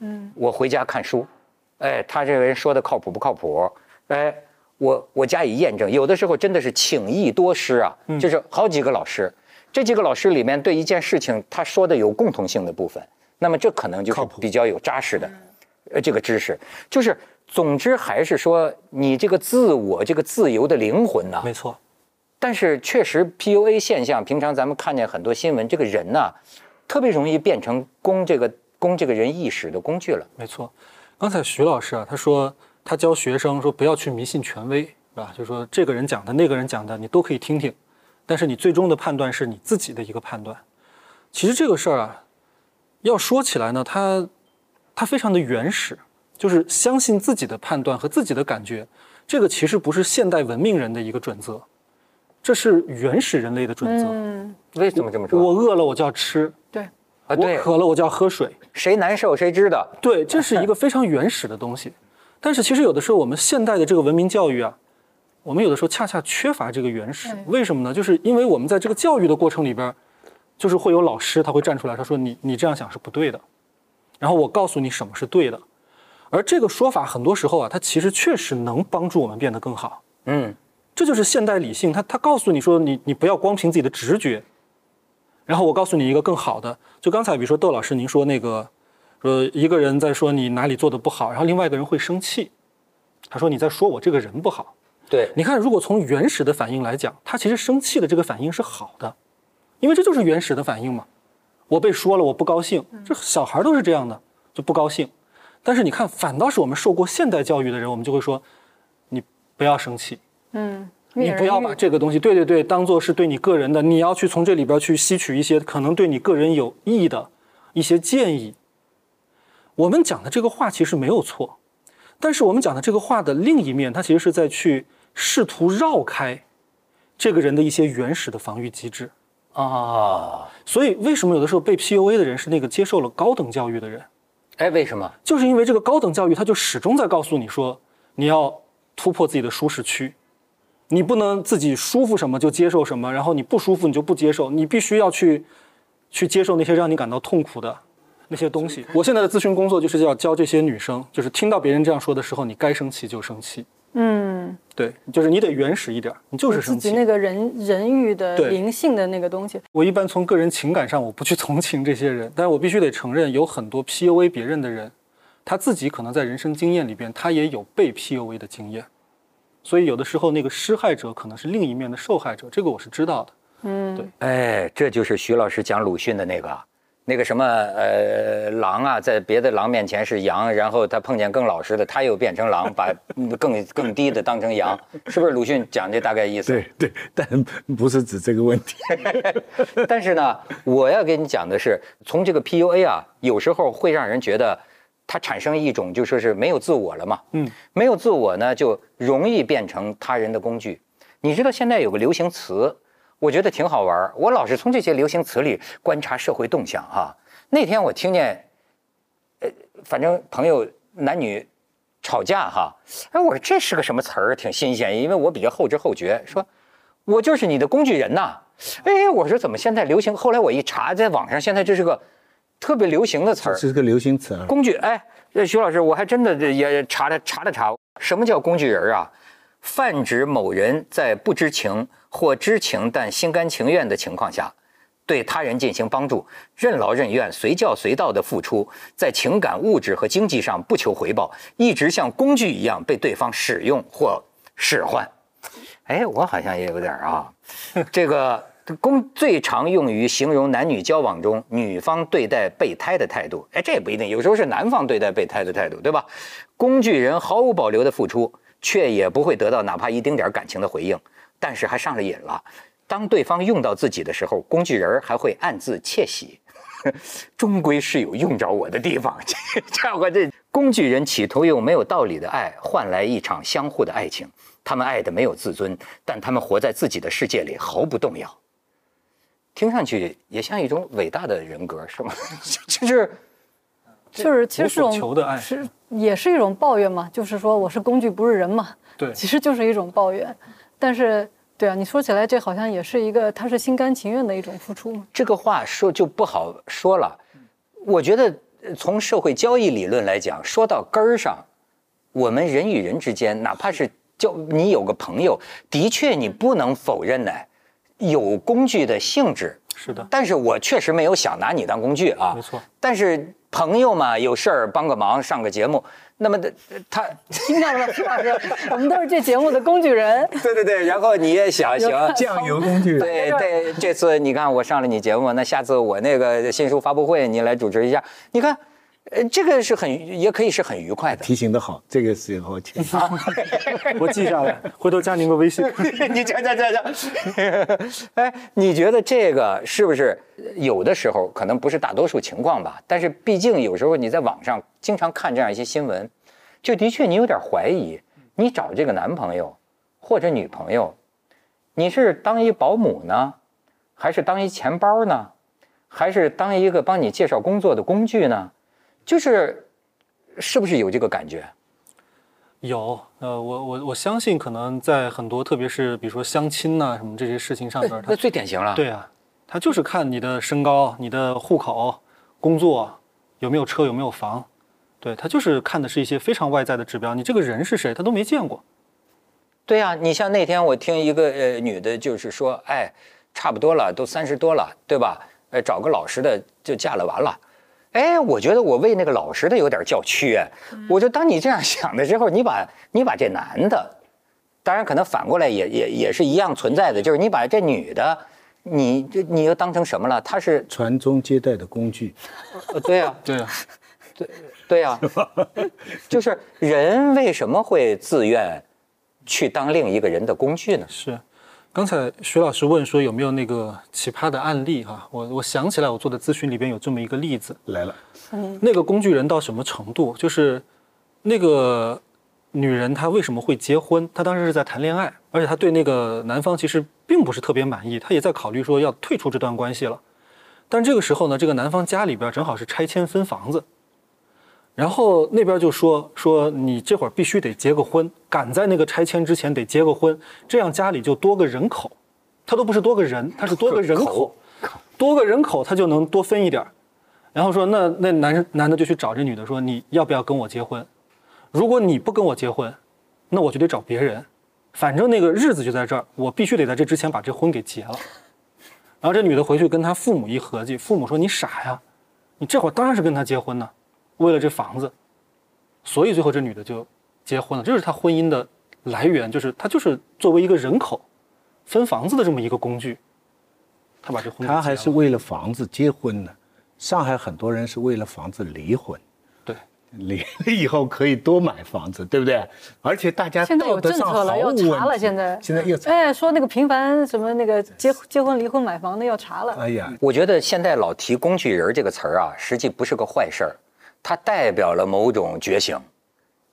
F: 嗯，
B: 我回家看书，哎，他这个人说的靠谱不靠谱？哎，我我加以验证。有的时候真的是请益多师啊，就是好几个老师，这几个老师里面对一件事情他说的有共同性的部分，那么这可能就是
E: 靠谱
B: 比较有扎实的，呃，这个知识。就是总之还是说你这个自我这个自由的灵魂呢、
D: 没错，
B: 但是确实 PUA 现象，平常咱们看见很多新闻，这个人呐、特别容易变成供这个供这个人意识的工具了。
D: 没错。刚才徐老师啊，他说他教学生说不要去迷信权威，是吧？就说这个人讲的、那个人讲的，你都可以听听，但是你最终的判断是你自己的一个判断。其实这个事儿啊，要说起来呢，它它非常的原始，就是相信自己的判断和自己的感觉，这个其实不是现代文明人的一个准则。这是原始人类的准则。
F: 嗯，
B: 为什么这么说？
D: 我饿了我就要吃，
F: 对，
B: 啊，
D: 我
B: 对，
D: 渴了我就要喝水。
B: 谁难受谁知道。
D: 对，这是一个非常原始的东西。但是其实有的时候我们现代的这个文明教育啊，我们有的时候恰恰缺乏这个原始
F: 对。
D: 为什么呢？就是因为我们在这个教育的过程里边，就是会有老师他会站出来，他说你你这样想是不对的，然后我告诉你什么是对的。而这个说法很多时候啊，它其实确实能帮助我们变得更好。
B: 嗯，
D: 这就是现代理性，他他告诉你说你你不要光凭自己的直觉，然后我告诉你一个更好的，就刚才比如说窦老师您说那个，说一个人在说你哪里做的不好，然后另外一个人会生气，他说你在说我这个人不好。
B: 对，
D: 你看，如果从原始的反应来讲，他其实生气的这个反应是好的，因为这就是原始的反应嘛。我被说了，我不高兴，这小孩都是这样的，就不高兴。但是你看，反倒是我们受过现代教育的人，我们就会说，你不要生气，
F: 嗯，
D: 你不要把这个东西，对对对，当做是对你个人的，你要去从这里边去吸取一些可能对你个人有益的一些建议。我们讲的这个话其实没有错，但是我们讲的这个话的另一面，它其实是在去试图绕开这个人的一些原始的防御机制。
B: 啊，
D: 所以，为什么有的时候被 PUA 的人是那个接受了高等教育的人？
B: 哎，为什么？
D: 就是因为这个高等教育，它就始终在告诉你说，你要突破自己的舒适区，你不能自己舒服什么就接受什么，然后你不舒服你就不接受，你必须要去去接受那些让你感到痛苦的那些东西。我现在的咨询工作就是要教这些女生，就是听到别人这样说的时候，你该生气就生气，
F: 嗯，
D: 对，就是你得原始一点，你就是生气。
F: 自己那个人人欲的灵性的那个东西，
D: 我一般从个人情感上，我不去同情这些人，但是我必须得承认，有很多 PUA 别人的人，他自己可能在人生经验里边，他也有被 PUA 的经验，所以有的时候那个施害者可能是另一面的受害者，这个我是知道的。
F: 嗯，
D: 对
B: 哎，这就是徐老师讲鲁迅的那个，那个什么呃狼啊，在别的狼面前是羊，然后他碰见更老实的，他又变成狼，把嗯 更更低的当成羊，是不是？鲁迅讲这大概意思。
E: 对对，但不是指这个问题。
B: 但是呢，我要跟你讲的是，从这个 PUA 啊，有时候会让人觉得它产生一种就说是没有自我了嘛。
D: 嗯，
B: 没有自我呢，就容易变成他人的工具。你知道现在有个流行词，我觉得挺好玩儿我老是从这些流行词里观察社会动向哈、那天我听见，呃，反正朋友男女吵架哈，哎，我说这是个什么词儿，挺新鲜，因为我比较后知后觉，说我就是你的工具人呐。哎，我说怎么现在流行？后来我一查，在网上现在这是个特别流行的词儿
E: 这，是个流行词啊。
B: 工具。哎，呃徐老师，我还真的也查了查了查，什么叫工具人啊？泛指某人在不知情或知情但心甘情愿的情况下，对他人进行帮助，任劳任怨、随叫随到的付出，在情感、物质和经济上不求回报，一直像工具一样被对方使用或使唤。哎，我好像也有点儿啊，这个工最常用于形容男女交往中女方对待备胎的态度。哎，这也不一定，有时候是男方对待备胎的态度，对吧？工具人毫无保留的付出，却也不会得到哪怕一丁点感情的回应，但是还上了瘾了。当对方用到自己的时候，工具人还会暗自窃喜。终归是有用着我的地方，这家伙这工具人企图用没有道理的爱换来一场相互的爱情，他们爱的没有自尊，但他们活在自己的世界里毫不动摇。听上去也像一种伟大的人格，是吗？就是
F: 就是其实这
D: 无所求的爱
F: 种是也是一种抱怨嘛，就是说我是工具不是人嘛，
D: 对
F: 其实就是一种抱怨。但是对啊，你说起来这好像也是一个他是心甘情愿的一种付出嘛。
B: 这个话说就不好说了。我觉得呃从社会交易理论来讲，说到根儿上，我们人与人之间，哪怕是交你有个朋友，的确你不能否认呢，有工具的性质。
D: 是的，
B: 但是我确实没有想拿你当工具啊。
D: 没错。
B: 但是朋友嘛，有事儿帮个忙，上个节目，那么的他，
F: 听到了，徐老师，我们都是这节目的工具人。
B: 对对对，然后你也想 行。
E: 酱油工具人。
B: 对对，这次你看我上了你节目，那下次我那个新书发布会你来主持一下，你看，呃，这个是很也可以是很愉快的。
E: 提醒的好，这个是以后请。
D: 我记下来，回头加您个微信。
B: 你讲讲讲讲，哎，你觉得这个是不是有的时候可能不是大多数情况吧？但是毕竟有时候你在网上经常看这样一些新闻，就的确你有点怀疑，你找这个男朋友或者女朋友，你是当一保姆呢，还是当一钱包呢，还是当一个帮你介绍工作的工具呢？就是，是不是有这个感觉？
D: 有，呃，我我我相信，可能在很多，特别是比如说相亲呐、什么这些事情上边，
B: 那
D: 他
B: 最典型了。，
D: 对啊，他就是看你的身高、你的户口、工作有没有车、有没有房，对他就是看的是一些非常外在的指标。你这个人是谁，他都没见过。
B: 对呀、你像那天我听一个呃女的，就是说，哎，差不多了，都三十多了，对吧？呃，找个老实的就嫁了完了。哎，我觉得我为那个老实的有点叫屈哎。我就当你这样想的时候，你把你把这男的，当然可能反过来也也也是一样存在的，就是你把这女的，你这你又当成什么了？她是
E: 传宗接代的工具。
B: 呃对呀、
D: 对啊，
B: 对呀、就是人为什么会自愿去当另一个人的工具呢？
D: 是。刚才徐老师问说有没有那个奇葩的案例哈、我我想起来我做的咨询里边有这么一个例子，
E: 来了，
D: 那个工具人到什么程度？就是那个女人她为什么会结婚？她当时是在谈恋爱，而且她对那个男方其实并不是特别满意，她也在考虑说要退出这段关系了。但这个时候呢，这个男方家里边正好是拆迁分房子，然后那边就说说你这会儿必须得结个婚，赶在那个拆迁之前得结个婚，这样家里就多个人口。他都不是多个人，他是多个人口，多个人口他就能多分一点儿。然后说那那男男的就去找这女的说你要不要跟我结婚？如果你不跟我结婚，那我就得找别人。反正那个日子就在这儿，我必须得在这之前把这婚给结了。然后这女的回去跟她父母一合计，父母说你傻呀，你这会儿当然是跟他结婚呢，为了这房子。所以最后这女的就结婚了，这是她婚姻的来源，就是她就是作为一个人口分房子的这么一个工具，她把这婚给
E: 他还是为了房子结婚呢。上海很多人是为了房子离婚，
D: 对。
E: 离了以后可以多买房子，对不对？而且大家
F: 现在有政策了，要查了。现在
E: 现在又查，
F: 哎，说那个频繁什么那个结结婚、离婚、买房的要查了。
E: 哎呀，
B: 我觉得现在老提“工具人”这个词儿啊，实际不是个坏事儿，它代表了某种觉醒，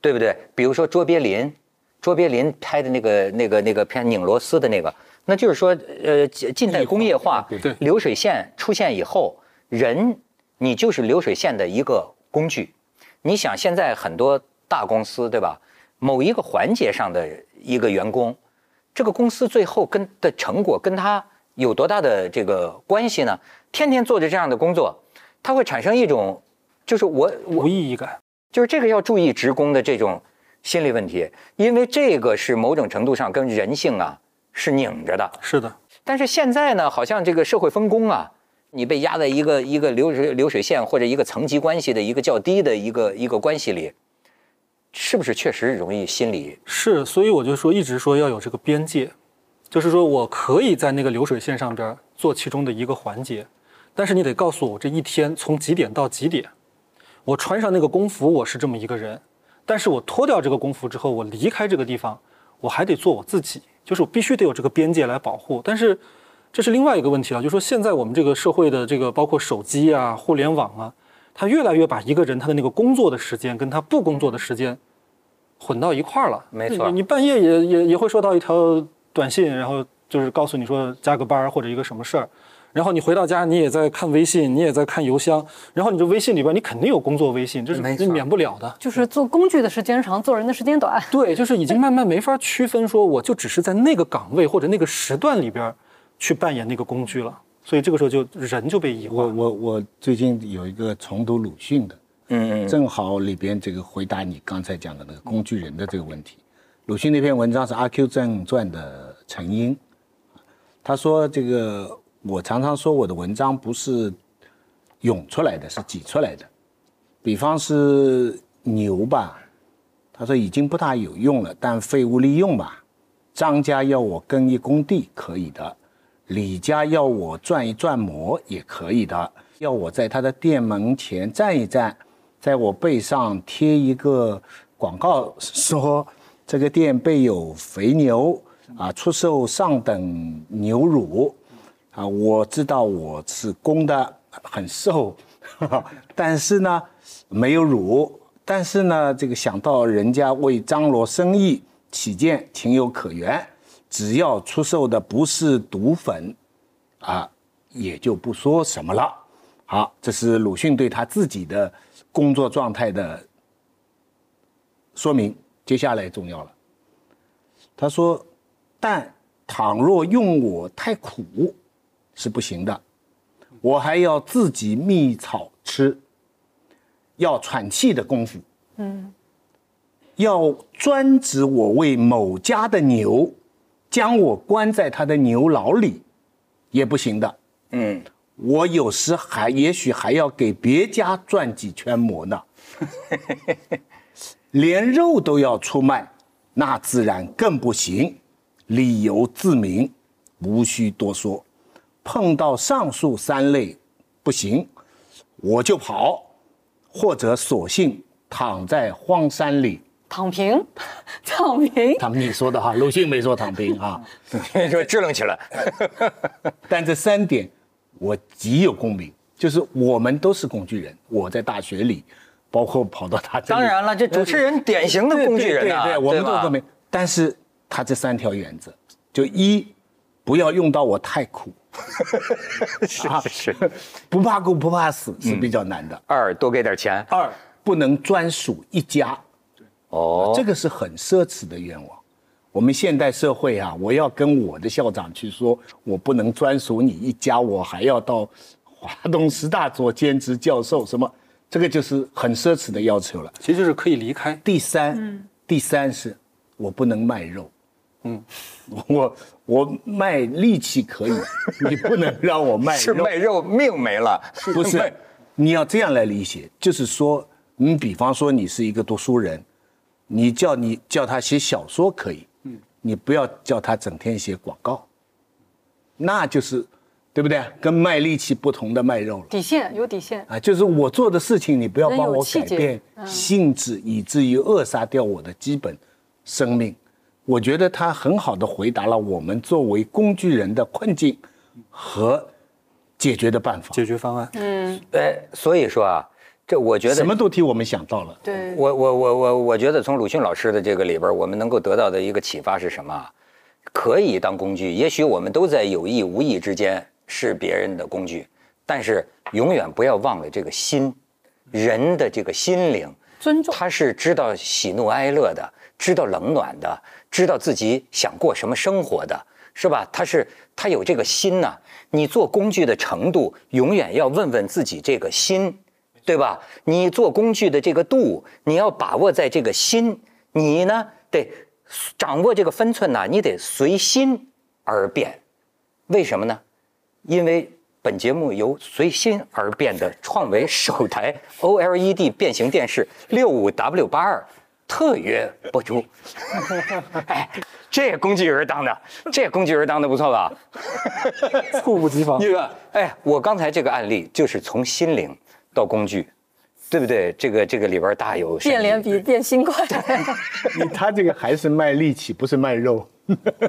B: 对不对？比如说卓别林，卓别林拍的那个那个那个片拧螺丝的那个，那就是说，呃，近近代工业化流水线出现以后，人你就是流水线的一个工具。你想现在很多大公司，对吧？某一个环节上的一个员工，这个公司最后跟的成果跟他有多大的这个关系呢？天天做着这样的工作，他会产生一种，就是我我
D: 无意义感。
B: 就是这个要注意职工的这种心理问题，因为这个是某种程度上跟人性啊是拧着的。
D: 是的，
B: 但是现在呢，好像这个社会分工啊，你被压在一个一个流水流水线或者一个层级关系的一个较低的一个一个关系里，是不是确实容易心理？
D: 是，所以我就说一直说要有这个边界，就是说我可以在那个流水线上边做其中的一个环节，但是你得告诉我这一天从几点到几点，我穿上那个工服我是这么一个人，但是我脱掉这个工服之后，我离开这个地方，我还得做我自己，就是我必须得有这个边界来保护。但是这是另外一个问题了，就是说现在我们这个社会的这个包括手机啊、互联网啊，它越来越把一个人他的那个工作的时间跟他不工作的时间混到一块儿了。
B: 没错
D: 你你半夜也也也会收到一条短信，然后就是告诉你说加个班儿或者一个什么事儿，然后你回到家你也在看微信，你也在看邮箱，然后你这微信里边你肯定有工作微信，这是这免不了的。
F: 就是做工具的时间长，做人的时间短。
D: 对，就是已经慢慢没法区分说我就只是在那个岗位或者那个时段里边去扮演那个工具了，所以这个时候就人就被异化
E: 我
D: 了。
E: 我我最近有一个重读鲁迅的，
B: 嗯嗯
E: 正好里边这个回答你刚才讲的那个工具人的这个问题。鲁迅那篇文章是《阿 Q 正传》的成因，他说这个我常常说我的文章不是涌出来的，是挤出来的。比方是牛吧，他说已经不大有用了，但废物利用吧。张家要我耕一工地可以的，李家要我转一转磨也可以的，要我在他的店门前站一站，在我背上贴一个广告，说这个店备有肥牛啊，出售上等牛乳啊。我知道我是公的，很瘦，但是呢没有乳，但是呢这个想到人家为张罗生意起见情有可原，只要出售的不是毒粉，啊，也就不说什么了。好，这是鲁迅对他自己的工作状态的说明。接下来重要了，他说：“但倘若用我太苦，是不行的，我还要自己觅草吃，要喘气的功夫。”嗯。要专指我为某家的牛，将我关在他的牛牢里，也不行的。嗯，我有时还也许还要给别家转几圈磨呢。连肉都要出卖，那自然更不行。理由自明，无需多说。碰到上述三类不行，我就跑，或者索性躺在荒山里。
F: 躺平，躺平。
E: 他们你说的哈，鲁迅没说躺平啊，
B: 说支棱起来。
E: 但这三点我极有共鸣，就是我们都是工具人。我在大学里，包括跑到他这
B: 里。当然了，这主持人典型的工具人
E: 啊，对，我们都共鸣。但是他这三条原则，就一，不要用到我太苦，
B: 是是，
E: 不怕苦不怕死是比较难的。
B: 二，多给点钱。
E: 二，不能专属一家。哦，这个是很奢侈的愿望。我们现代社会啊，我要跟我的校长去说，我不能专属你一家，我还要到华东师大做兼职教授，什么？这个就是很奢侈的要求了。
D: 其实就是可以离开。
E: 第三，第三是，我不能卖肉。嗯，我我卖力气可以，你不能让我卖肉。
B: 是卖肉，命没了。
E: 不是，你要这样来理解，就是说，你比方说你是一个读书人。你叫你叫他写小说可以，嗯，你不要叫他整天写广告，那就是，对不对？跟卖力气不同的卖肉了。
F: 底线有底线
E: 啊，就是我做的事情，你不要帮我改变性质，以至于扼杀掉我的基本生命。我觉得他很好的回答了我们作为工具人的困境和解决的办法、
D: 解决方案。
B: 嗯，哎，所以说啊。这我觉得
E: 什么都替我们想到了。
F: 对，
B: 我我我我我觉得从鲁迅老师的这个里边，我们能够得到的一个启发是什么？可以当工具，也许我们都在有意无意之间是别人的工具，但是永远不要忘了这个心，人的这个心灵，
F: 尊重，
B: 他是知道喜怒哀乐的，知道冷暖的，知道自己想过什么生活的，是吧？他是他有这个心呐。你做工具的程度，永远要问问自己这个心。对吧？你做工具的这个度，你要把握在这个心，你呢得掌握这个分寸呢，你得随心而变。为什么呢？因为本节目由随心而变的创维首台 OLED 变形电视六五 W 八二特约播出。哎，这工具人当的，这工具人当的不错吧？
D: 猝不及防。
B: 那个，哎，我刚才这个案例就是从心灵。到工具，对不对？这个这个里边大有
F: 变脸比变心快。
E: 你他这个还是卖力气，不是卖肉。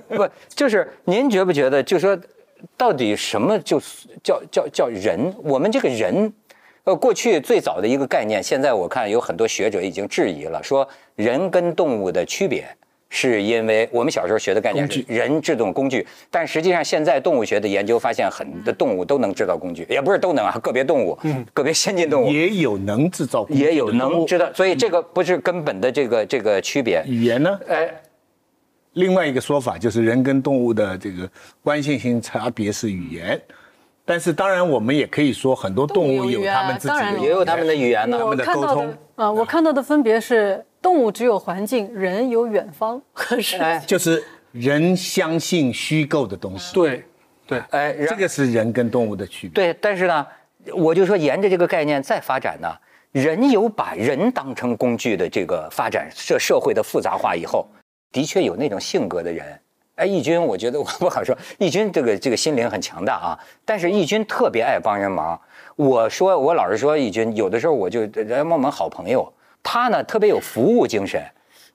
B: 不，就是您觉不觉得？就说到底什么就叫叫叫人？我们这个人，呃，过去最早的一个概念，现在我看有很多学者已经质疑了，说人跟动物的区别。是因为我们小时候学的概念是人制动工具，但实际上现在动物学的研究发现，很多动物都能制造工具，也不是都能啊，个别动物，嗯，个别先进动物
E: 也有能制造，
B: 也有能制造，所以这个不是根本的这个这个区别。
E: 语言呢？哎，另外一个说法就是人跟动物的这个关键性差别是语言，但是当然我们也可以说很多动物有他们自己的，
B: 也有他们的语言呢，
E: 他们的沟通。
F: 啊，我看到的分别是。动物只有环境，人有远方和世界。
E: 就是人相信虚构的东西。
D: 对，对，
E: 哎，这个是人跟动物的区别。
B: 对，但是呢，我就说沿着这个概念再发展呢，人有把人当成工具的这个发展，社社会的复杂化以后，的确有那种性格的人。哎，义军，我觉得我不好说，义军这个这个心灵很强大啊，但是义军特别爱帮人忙。我说，我老是说义军，有的时候我就人家我们好朋友。他呢特别有服务精神，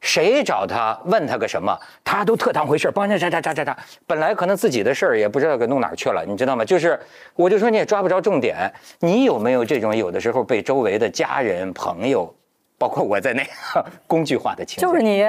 B: 谁找他问他个什么，他都特当回事帮人家查查查查查。本来可能自己的事儿也不知道给弄哪儿去了，你知道吗？就是，我就说你也抓不着重点。你有没有这种有的时候被周围的家人朋友包括我在内，工具化的倾向。
F: 就是你，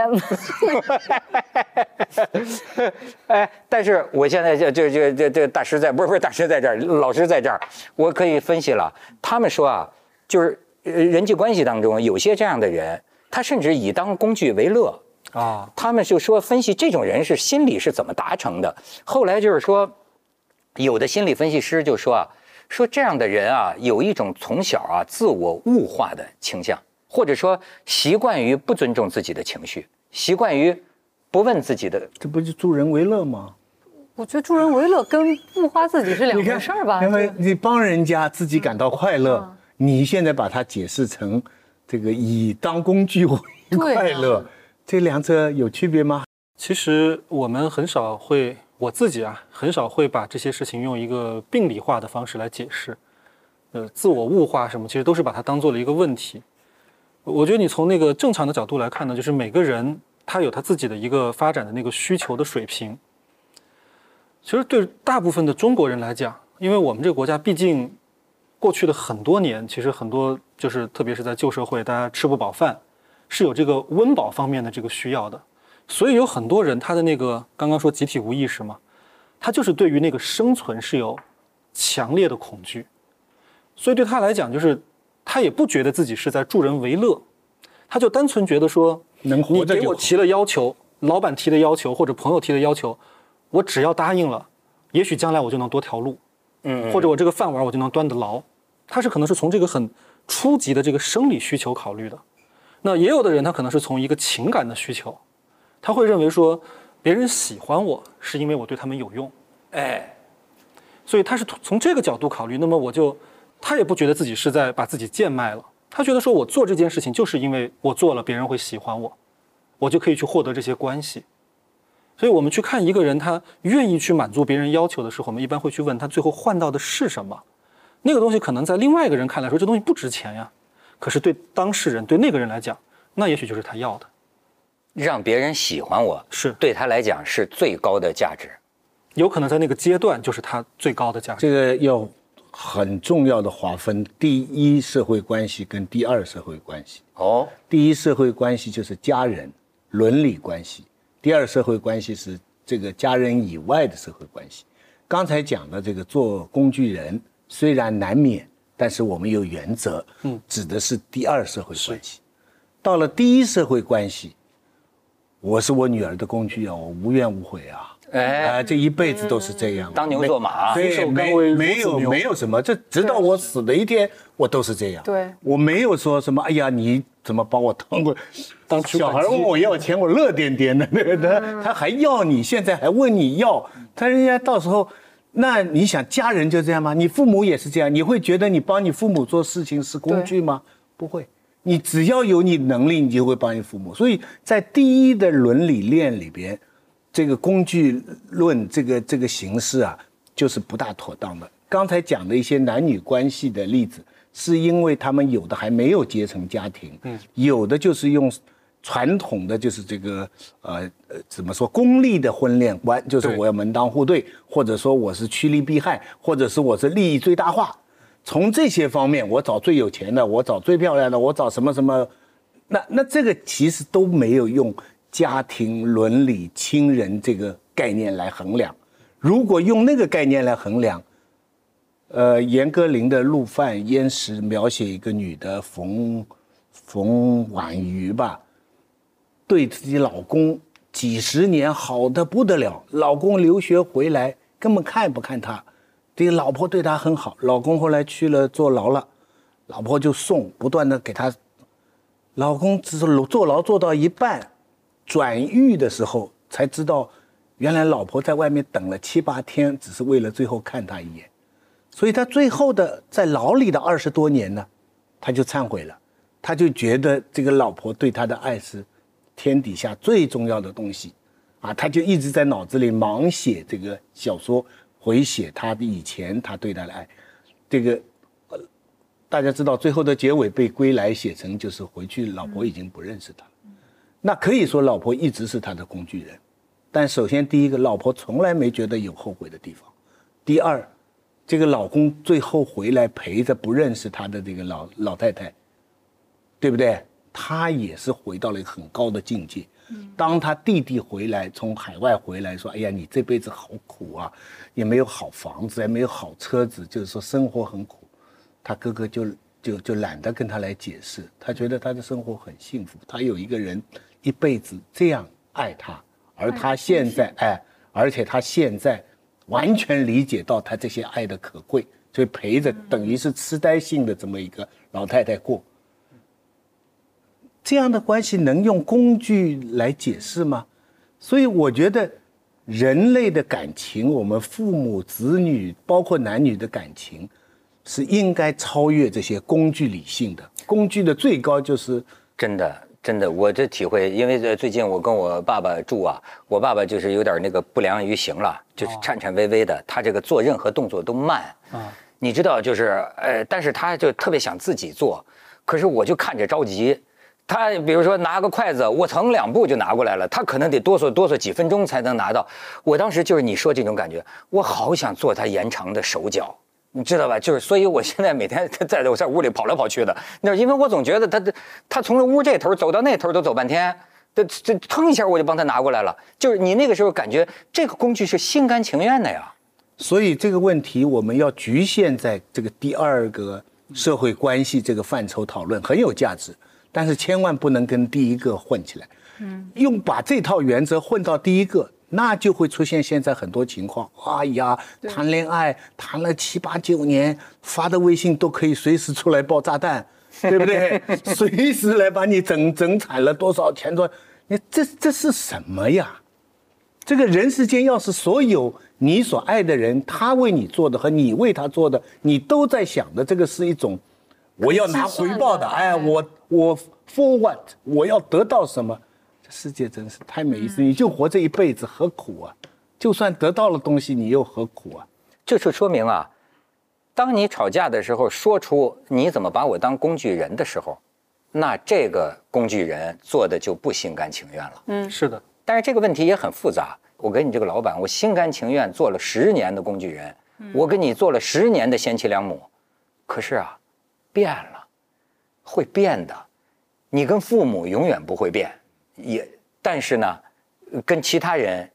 B: 哎，但是我现在就就就这这大师在不是不是大师在这儿，老师在这儿，我可以分析了。他们说啊，就是呃人际关系当中有些这样的人，他甚至以当工具为乐。
D: 啊，
B: 他们就说分析这种人是心理是怎么达成的。后来就是说，有的心理分析师就说啊，说这样的人啊，有一种从小啊自我物化的倾向，或者说习惯于不尊重自己的情绪，习惯于不问自己的。
E: 这不就助人为乐吗？
F: 我觉得助人为乐跟物化自己是两回事儿吧？
E: 因为你帮人家自己感到快乐
F: 嗯，
E: 你现在把它解释成这个以当工具为快乐，这两者有区别吗？
D: 其实我们很少会，我自己啊，很少会把这些事情用一个病理化的方式来解释。呃，自我物化什么，其实都是把它当做了一个问题。我觉得你从那个正常的角度来看呢，就是每个人他有他自己的一个发展的那个需求的水平。其实对大部分的中国人来讲，因为我们这个国家毕竟过去的很多年，其实很多就是特别是在旧社会，大家吃不饱饭，是有这个温饱方面的这个需要的。所以有很多人他的那个刚刚说集体无意识嘛，他就是对于那个生存是有强烈的恐惧，所以对他来讲，就是他也不觉得自己是在助人为乐，他就单纯觉得说，
E: 能
D: 你。给我提了要求，老板提的要求或者朋友提的要求，我只要答应了，也许将来我就能多条路，
B: 嗯
D: 或者我这个饭碗我就能端得牢。他是可能是从这个很初级的这个生理需求考虑的，那也有的人他可能是从一个情感的需求，他会认为说别人喜欢我是因为我对他们有用，
B: 哎，
D: 所以他是从从这个角度考虑，那么我就他也不觉得自己是在把自己贱卖了，他觉得说我做这件事情就是因为我做了别人会喜欢我，我就可以去获得这些关系。所以我们去看一个人他愿意去满足别人要求的时候，我们一般会去问他最后换到的是什么。那个东西可能在另外一个人看来说这东西不值钱呀，可是对当事人对那个人来讲，那也许就是他要的。
B: 让别人喜欢我，
D: 是
B: 对他来讲是最高的价值。
D: 有可能在那个阶段就是他最高的价值。
E: 这个要很重要的划分第一社会关系跟第二社会关系。
B: 哦，
E: 第一社会关系就是家人伦理关系，第二社会关系是这个家人以外的社会关系。刚才讲的这个做工具人虽然难免，但是我们有原则，嗯，指的是第二社会关系。到了第一社会关系，我是我女儿的工具啊，我无怨无悔啊，
B: 哎，
E: 啊，这一辈子都是这样，
B: 当牛做马
E: 没对，
D: 手
E: 没没有没有什么，这直到我死的一天，我都是这样。
F: 对
E: 我没有说什么，哎呀，你怎么把我当过
D: 当
E: 小孩问我要钱，我乐颠颠的，那个他他还要你，现在还问你要，他人家到时候，那你想家人就这样吗？你父母也是这样，你会觉得你帮你父母做事情是工具吗？不会，你只要有你能力，你就会帮你父母。所以在第一的伦理链里边，这个工具论这个这个形式啊，就是不大妥当的。刚才讲的一些男女关系的例子，是因为他们有的还没有结成家庭，嗯，有的就是用传统的就是这个呃呃怎么说功利的婚恋观，就是我要门当户对，或者说我是趋利避害，或者是我是利益最大化。从这些方面，我找最有钱的，我找最漂亮的，我找什么什么，那那这个其实都没有用家庭伦理、亲人这个概念来衡量。如果用那个概念来衡量，呃，严歌苓的《陆犯焉识》描写一个女的冯冯婉瑜吧，对自己老公几十年好的不得了，老公留学回来根本看也不看她，这个老婆对她很好，老公后来去了坐牢了，老婆就送，不断的给他，老公只是坐牢坐到一半，转狱的时候才知道，原来老婆在外面等了七八天，只是为了最后看他一眼。所以他最后的在牢里的二十多年呢，他就忏悔了，他就觉得这个老婆对他的爱是天底下最重要的东西，啊，他就一直在脑子里盲写这个小说，回写他的以前他对他的爱，这个，大家知道最后的结尾被归来写成就是回去老婆已经不认识他了，那可以说老婆一直是他的工具人，但首先第一个，老婆从来没觉得有后悔的地方，第二。这个老公最后回来陪着不认识他的这个老老太太，对不对？他也是回到了一个很高的境界。当他弟弟回来，从海外回来，说：“哎呀，你这辈子好苦啊，也没有好房子，也没有好车子，就是说生活很苦。”他哥哥就就就懒得跟他来解释，他觉得他的生活很幸福，他有一个人一辈子这样爱他，而他现在哎，而且他现在完全理解到他这些爱的可贵，所以陪着等于是痴呆性的这么一个老太太过。这样的关系能用工具来解释吗？所以我觉得，人类的感情，我们父母子女，包括男女的感情，是应该超越这些工具理性的。工具的最高就是
B: 真的，真的，我这体会，因为最近我跟我爸爸住啊，我爸爸就是有点那个不良于行了，就是颤颤巍巍的，他这个做任何动作都慢啊。你知道，就是呃，但是他就特别想自己做，可是我就看着着急。他比如说拿个筷子，我腾两步就拿过来了，他可能得哆嗦哆嗦几分钟才能拿到。我当时就是你说这种感觉，我好想做他延长的手脚，你知道吧？就是所以我现在每天在我在屋里跑来跑去的，那因为我总觉得他他从屋这头走到那头都走半天，这这腾一下我就帮他拿过来了。就是你那个时候感觉这个工具是心甘情愿的呀。
E: 所以这个问题我们要局限在这个第二个社会关系这个范畴讨论，很有价值。但是千万不能跟第一个混起来，嗯，用把这套原则混到第一个，那就会出现现在很多情况。哎呀，谈恋爱谈了七八九年，发的微信都可以随时出来爆炸弹，对不对？随时来把你整整惨了多少钱多，你这这是什么呀？这个人世间要是所有你所爱的人，他为你做的和你为他做的，你都在想的，这个是一种。我要拿回报的，哎，我我 for what？我要得到什么？这世界真是太没意思！你就活这一辈子，何苦啊？就算得到了东西，你又何苦啊？
B: 这就说明啊，当你吵架的时候，说出你怎么把我当工具人的时候，那这个工具人做的就不心甘情愿了。
D: 嗯，是的。
B: 但是这个问题也很复杂。我跟你这个老板，我心甘情愿做了十年的工具人，我跟你做了十年的贤妻良母，可是啊。变了，会变的。你跟父母永远不会变，也但是呢，跟其他人，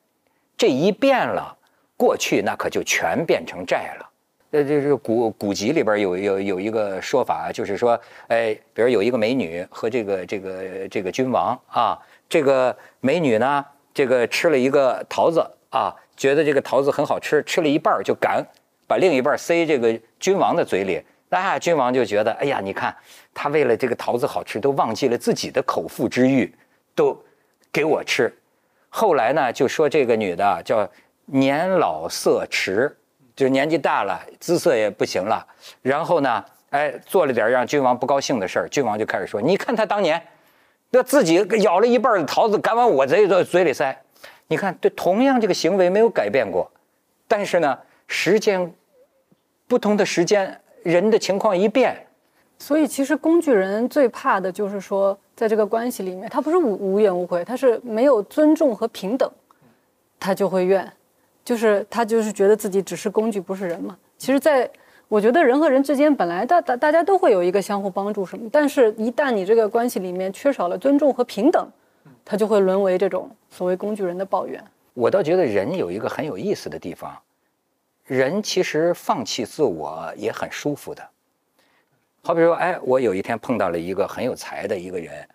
B: 这一变了，过去那可就全变成债了。呃，就是古古籍里边有有有一个说法，就是说，哎，比如有一个美女和这个这个这个君王啊，这个美女呢，这个吃了一个桃子啊，觉得这个桃子很好吃，吃了一半就赶把另一半塞这个君王的嘴里。那君王就觉得，哎呀，你看，他为了这个桃子好吃，都忘记了自己的口腹之欲，都给我吃。后来呢，就说这个女的叫年老色迟，就年纪大了，姿色也不行了。然后呢，哎，做了点让君王不高兴的事儿。君王就开始说：“你看他当年，那自己咬了一半的桃子，敢往我这嘴里塞。你看，对，同样这个行为没有改变过，但是呢，时间不同的时间。”人的情况一变，
F: 所以其实工具人最怕的就是说，在这个关系里面，他不是无无怨无悔，他是没有尊重和平等，他就会怨，就是他就是觉得自己只是工具，不是人嘛。其实，在我觉得人和人之间本来大大大家都会有一个相互帮助什么，但是一旦你这个关系里面缺少了尊重和平等，他就会沦为这种所谓工具人的抱怨。
B: 我倒觉得人有一个很有意思的地方。人其实放弃自我也很舒服的，好比说，哎，我有一天碰到了一个很有才的一个人，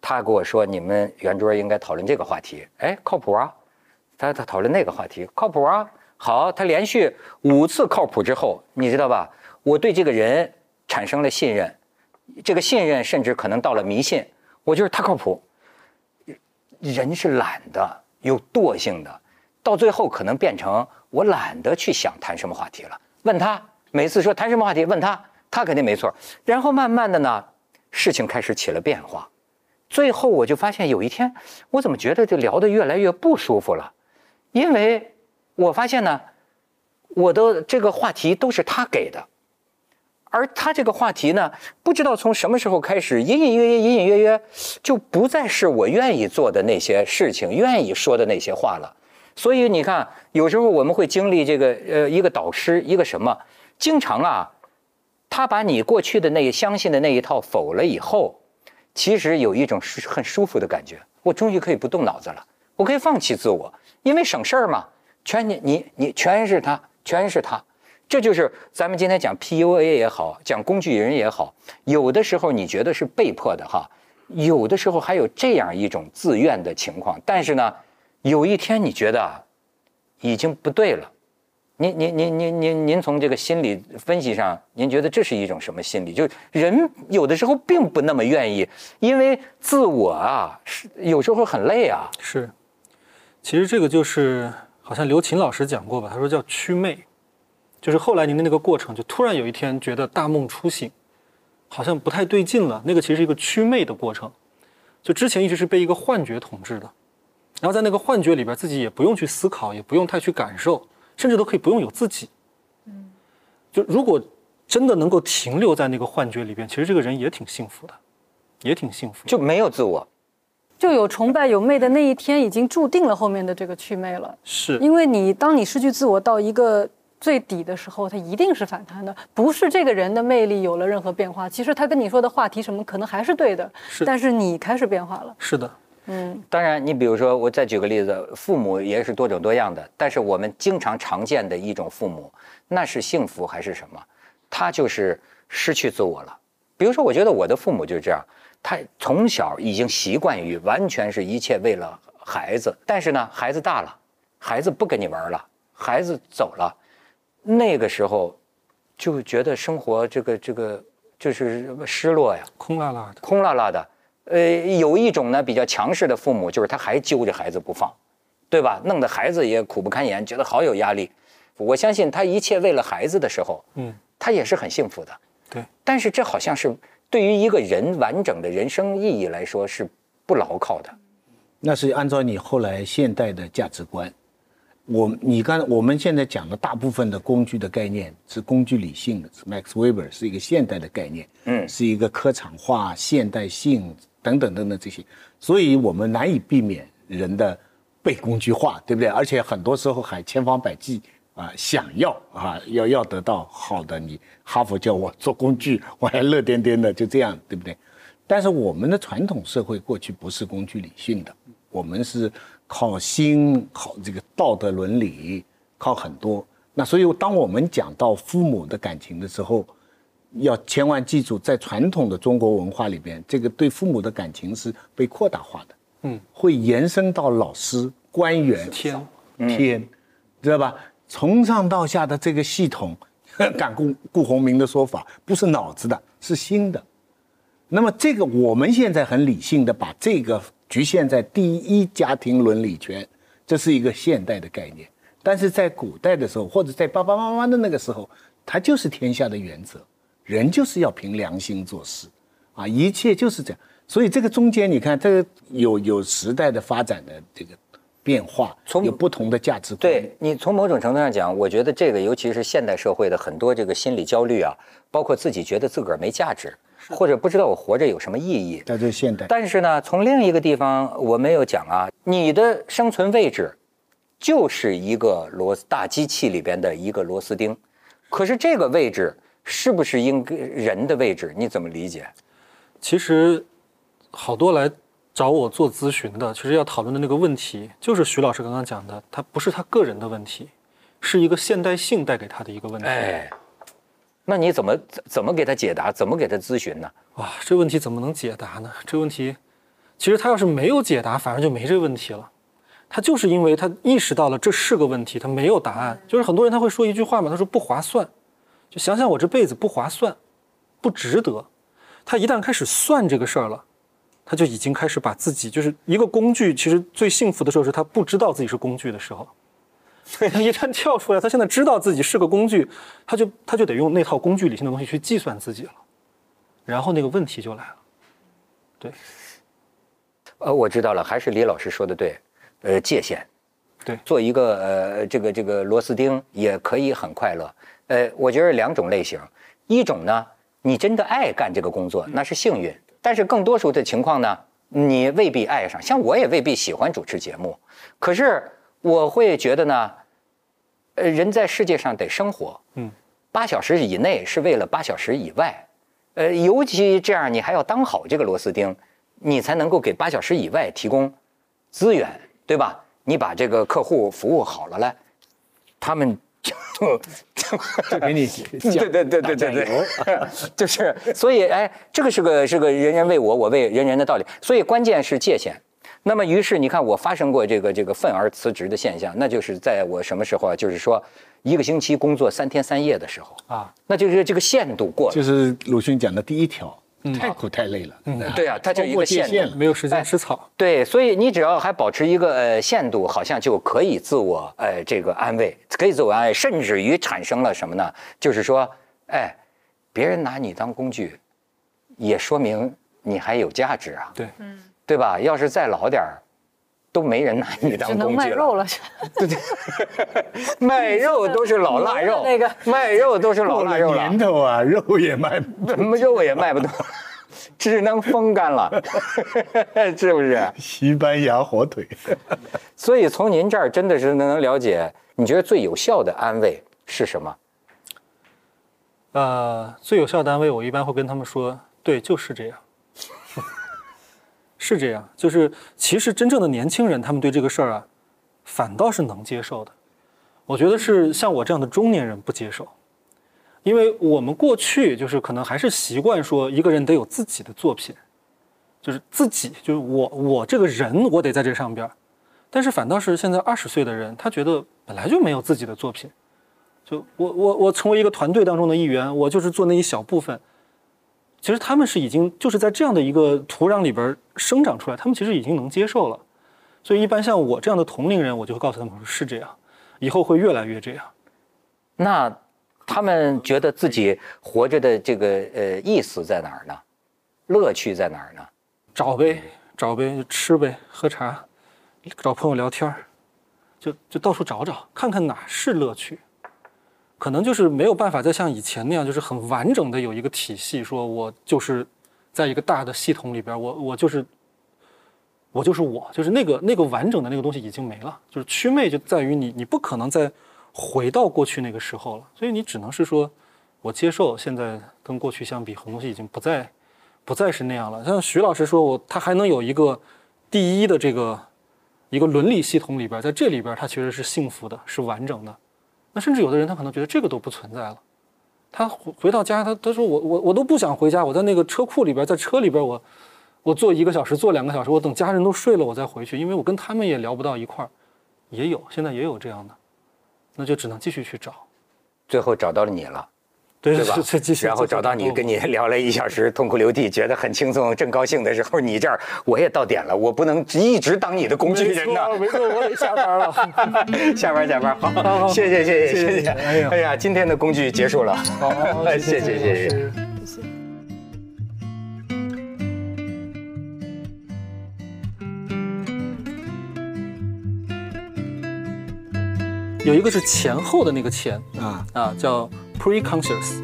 B: 他跟我说：“你们圆桌应该讨论这个话题。”哎，靠谱啊！他他讨论那个话题，靠谱啊！好，他连续五次靠谱之后，你知道吧？我对这个人产生了信任，这个信任甚至可能到了迷信。我觉得他靠谱。人是懒的，有惰性的，到最后可能变成。我懒得去想谈什么话题了。问他，每次说谈什么话题，问他，他肯定没错。然后慢慢的呢，事情开始起了变化。最后我就发现，有一天我怎么觉得就聊得越来越不舒服了？因为我发现呢，我的这个话题都是他给的，而他这个话题呢，不知道从什么时候开始，隐隐约约、隐隐约约，就不再是我愿意做的那些事情，愿意说的那些话了。所以你看，有时候我们会经历这个，呃，一个导师，一个什么，经常啊，他把你过去的那个相信的那一套否了以后，其实有一种是很舒服的感觉，我终于可以不动脑子了，我可以放弃自我，因为省事儿嘛，全你你你全是他，全是他。这就是咱们今天讲 PUA 也好，讲工具人也好，有的时候你觉得是被迫的哈，有的时候还有这样一种自愿的情况。但是呢，有一天你觉得啊，已经不对了。您您您您您您从这个心理分析上，您觉得这是一种什么心理？就是人有的时候并不那么愿意，因为自我啊是有时候很累啊。
D: 是，其实这个就是好像刘琴老师讲过吧，他说叫祛魅，就是后来您的那个过程，就突然有一天觉得大梦初醒，好像不太对劲了。那个其实是一个祛魅的过程，就之前一直是被一个幻觉统治的，然后在那个幻觉里边，自己也不用去思考，也不用太去感受，甚至都可以不用有自己。嗯，就如果真的能够停留在那个幻觉里边，其实这个人也挺幸福的，也挺幸福的。
B: 就没有自我，
F: 就有崇拜有媚的那一天，已经注定了后面的这个祛魅了。
D: 是
F: 因为你当你失去自我到一个最底的时候，它一定是反弹的，不是这个人的魅力有了任何变化，其实他跟你说的话题什么可能还是对的，
D: 是
F: 但是你开始变化了。
D: 是的，
F: 嗯，
B: 当然，你比如说，我再举个例子，父母也是多种多样的，但是我们经常常见的一种父母，那是幸福还是什么？他就是失去自我了。比如说，我觉得我的父母就是这样，他从小已经习惯于完全是一切为了孩子，但是呢，孩子大了，孩子不跟你玩了，孩子走了，那个时候就觉得生活这个这个就是失落呀。
D: 空落落的。
B: 空落落的。呃，有一种呢比较强势的父母，就是他还揪着孩子不放，对吧？弄得孩子也苦不堪言，觉得好有压力。我相信他一切为了孩子的时候，
D: 嗯，
B: 他也是很幸福的。
D: 对，
B: 但是这好像是对于一个人完整的人生意义来说是不牢靠的。
E: 那是按照你后来现代的价值观。我你刚我们现在讲的大部分的工具的概念是工具理性的，是 Max Weber 是一个现代的概念，
B: 嗯
E: 是一个科场化、现代性等等等等这些，所以我们难以避免人的被工具化，对不对？而且很多时候还千方百计啊、想要啊要要得到好的，你哈佛叫我做工具，我还乐颠颠的就这样，对不对？但是我们的传统社会过去不是工具理性的，我们是靠心、靠这个道德伦理，靠很多。那所以当我们讲到父母的感情的时候，要千万记住，在传统的中国文化里边，这个对父母的感情是被扩大化的，
D: 嗯，
E: 会延伸到老师、官员、
D: 天，
E: 天，知道吧？从上到下的这个系统，敢顾顾鸿明的说法，不是脑子的，是心的。那么这个我们现在很理性的把这个局限在第一家庭伦理圈，这是一个现代的概念。但是在古代的时候，或者在爸爸妈妈的那个时候，它就是天下的原则，人就是要凭良心做事，啊，一切就是这样。所以这个中间，你看这个有有时代的发展的这个变化，
B: 从
E: 有不同的价值观。
B: 对你从某种程度上讲，我觉得这个尤其是现代社会的很多这个心理焦虑啊，包括自己觉得自个儿没价值，或者不知道我活着有什么意义。
E: 这是现代。
B: 但是呢，从另一个地方我没有讲啊，你的生存位置就是一个螺丝大机器里边的一个螺丝钉，可是这个位置是不是应该人的位置？你怎么理解？
D: 其实好多来找我做咨询的，其实要讨论的那个问题，就是徐老师刚刚讲的，他不是他个人的问题，是一个现代性带给他的一个问题。
B: 哎，那你怎么怎么给他解答？怎么给他咨询呢？
D: 哇，这问题怎么能解答呢？这问题，其实他要是没有解答，反而就没这问题了。他就是因为他意识到了这是个问题，他没有答案。就是很多人他会说一句话嘛，他说不划算，就想想我这辈子不划算，不值得。他一旦开始算这个事儿了，他就已经开始把自己就是一个工具。其实最幸福的时候是他不知道自己是工具的时候。所以他一旦跳出来，他现在知道自己是个工具，他就他就得用那套工具理性的东西去计算自己了，然后那个问题就来了。对，
B: 呃，我知道了，还是李老师说的对，呃，界限。
D: 对
B: 做一个呃这个这个螺丝钉也可以很快乐。呃，我觉得两种类型，一种呢，你真的爱干这个工作，那是幸运；但是更多数的情况呢，你未必爱上。像我也未必喜欢主持节目，可是我会觉得呢，呃，人在世界上得生活，
D: 嗯，
B: 八小时以内是为了八小时以外。呃，尤其这样，你还要当好这个螺丝钉，你才能够给八小时以外提供资源，对吧？你把这个客户服务好了嘞，他们就
E: 就给你
B: 对对对对对对，就是所以哎，这个是个是个人人为我，我为人人的道理。所以关键是界限。那么于是你看，我发生过这个这个愤而辞职的现象，那就是在我什么时候啊？就是说一个星期工作三天三夜的时候
D: 啊，
B: 那就是这个限度过了。
E: 就是鲁迅讲的第一条，太苦太累了。嗯，
B: 对啊，它就一个限度，
D: 没有时间吃草。
B: 对，所以你只要还保持一个呃限度，好像就可以自我呃这个安慰，可以自我安慰，甚至于产生了什么呢？就是说，哎，别人拿你当工具，也说明你还有价值啊。
D: 对，
F: 嗯，
B: 对吧？要是再老点儿，都没人拿你当工具了。
F: 卖肉了。
B: 对对，卖肉都是老腊肉，
F: 那个
B: 卖肉都是老腊肉了
E: 年，头啊，肉也卖不
B: 什么肉也卖不动，只能风干了，是不是？
E: 西班牙火腿。
B: 所以从您这儿真的是能了解，你觉得最有效的安慰是什么？
D: 呃，最有效的安慰，我一般会跟他们说，对，就是这样，是这样，就是其实真正的年轻人，他们对这个事儿啊，反倒是能接受的。我觉得是像我这样的中年人不接受，因为我们过去就是可能还是习惯说一个人得有自己的作品，就是自己，就是我我这个人我得在这上边儿，但是反倒是现在二十岁的人，他觉得本来就没有自己的作品。就我我我成为一个团队当中的一员，我就是做那一小部分。其实他们是已经就是在这样的一个土壤里边生长出来，他们其实已经能接受了。所以一般像我这样的同龄人，我就会告诉他们说是这样，以后会越来越这样。
B: 那他们觉得自己活着的这个呃意思在哪儿呢？乐趣在哪儿呢？
D: 找呗，找呗，就吃呗，喝茶，找朋友聊天儿，就就到处找找，看看哪是乐趣。可能就是没有办法再像以前那样，就是很完整的有一个体系，说我就是在一个大的系统里边，我我就是我就是我，就是那个那个完整的那个东西已经没了。就是祛魅就在于你你不可能再回到过去那个时候了，所以你只能是说我接受现在跟过去相比，很多东西已经不再不再是那样了。像徐老师说我他还能有一个第一的这个一个伦理系统里边，在这里边他其实是幸福的，是完整的。那甚至有的人他可能觉得这个都不存在了，他回到家，他他说我我我都不想回家，我在那个车库里边，在车里边我我坐一个小时，坐两个小时，我等家人都睡了我再回去，因为我跟他们也聊不到一块儿，也有现在也有这样的，那就只能继续去找，
B: 最后找到了你了，
D: 对，是是。
B: 然后找到你，跟你 聊了一小时，痛哭流涕，觉得很轻松，正高兴的时候，你这儿我也到点了，我不能一直当你的工具人呐。
D: 没错，我也下班了。
B: 下班，下班，好，谢谢，谢谢，
D: 谢谢。哎呀，
B: 今天的工具结束了。
D: 好，
B: 谢谢，谢谢。谢谢。
D: 有一个是前后的那个前
E: 啊
D: 啊叫。pre-conscious。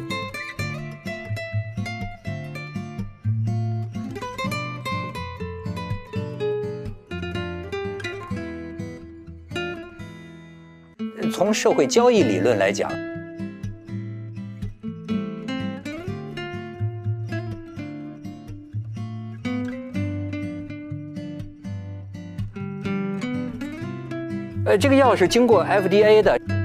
B: 从社会交易理论来讲，呃，这个药是经过 FDA 的。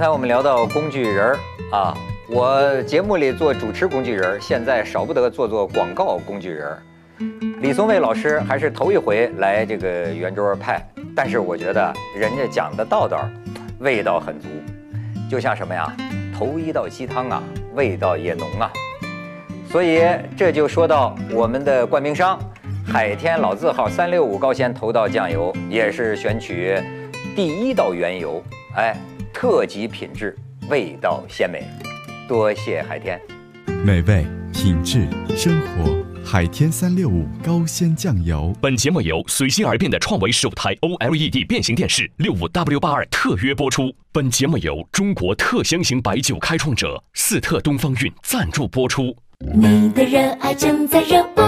B: 刚才我们聊到工具人儿啊，我节目里做主持工具人儿，现在少不得做做广告工具人儿。李松蔚老师还是头一回来这个圆桌派，但是我觉得人家讲的道道，味道很足，就像什么呀，头一道鸡汤啊，味道也浓啊。所以这就说到我们的冠名商海天老字号三六五高纤头道酱油也是选取第一道原油，哎，特级品质，味道鲜美。多谢海天。
G: 美味、品质、生活，海天三六五高鲜酱油。
A: 本节目由随心而变的创维十五台 OLED 变形电视六五 W 八二特约播出。本节目由中国特香型白酒开创者四特东方韵赞助播出。
H: 你的热爱正在热播。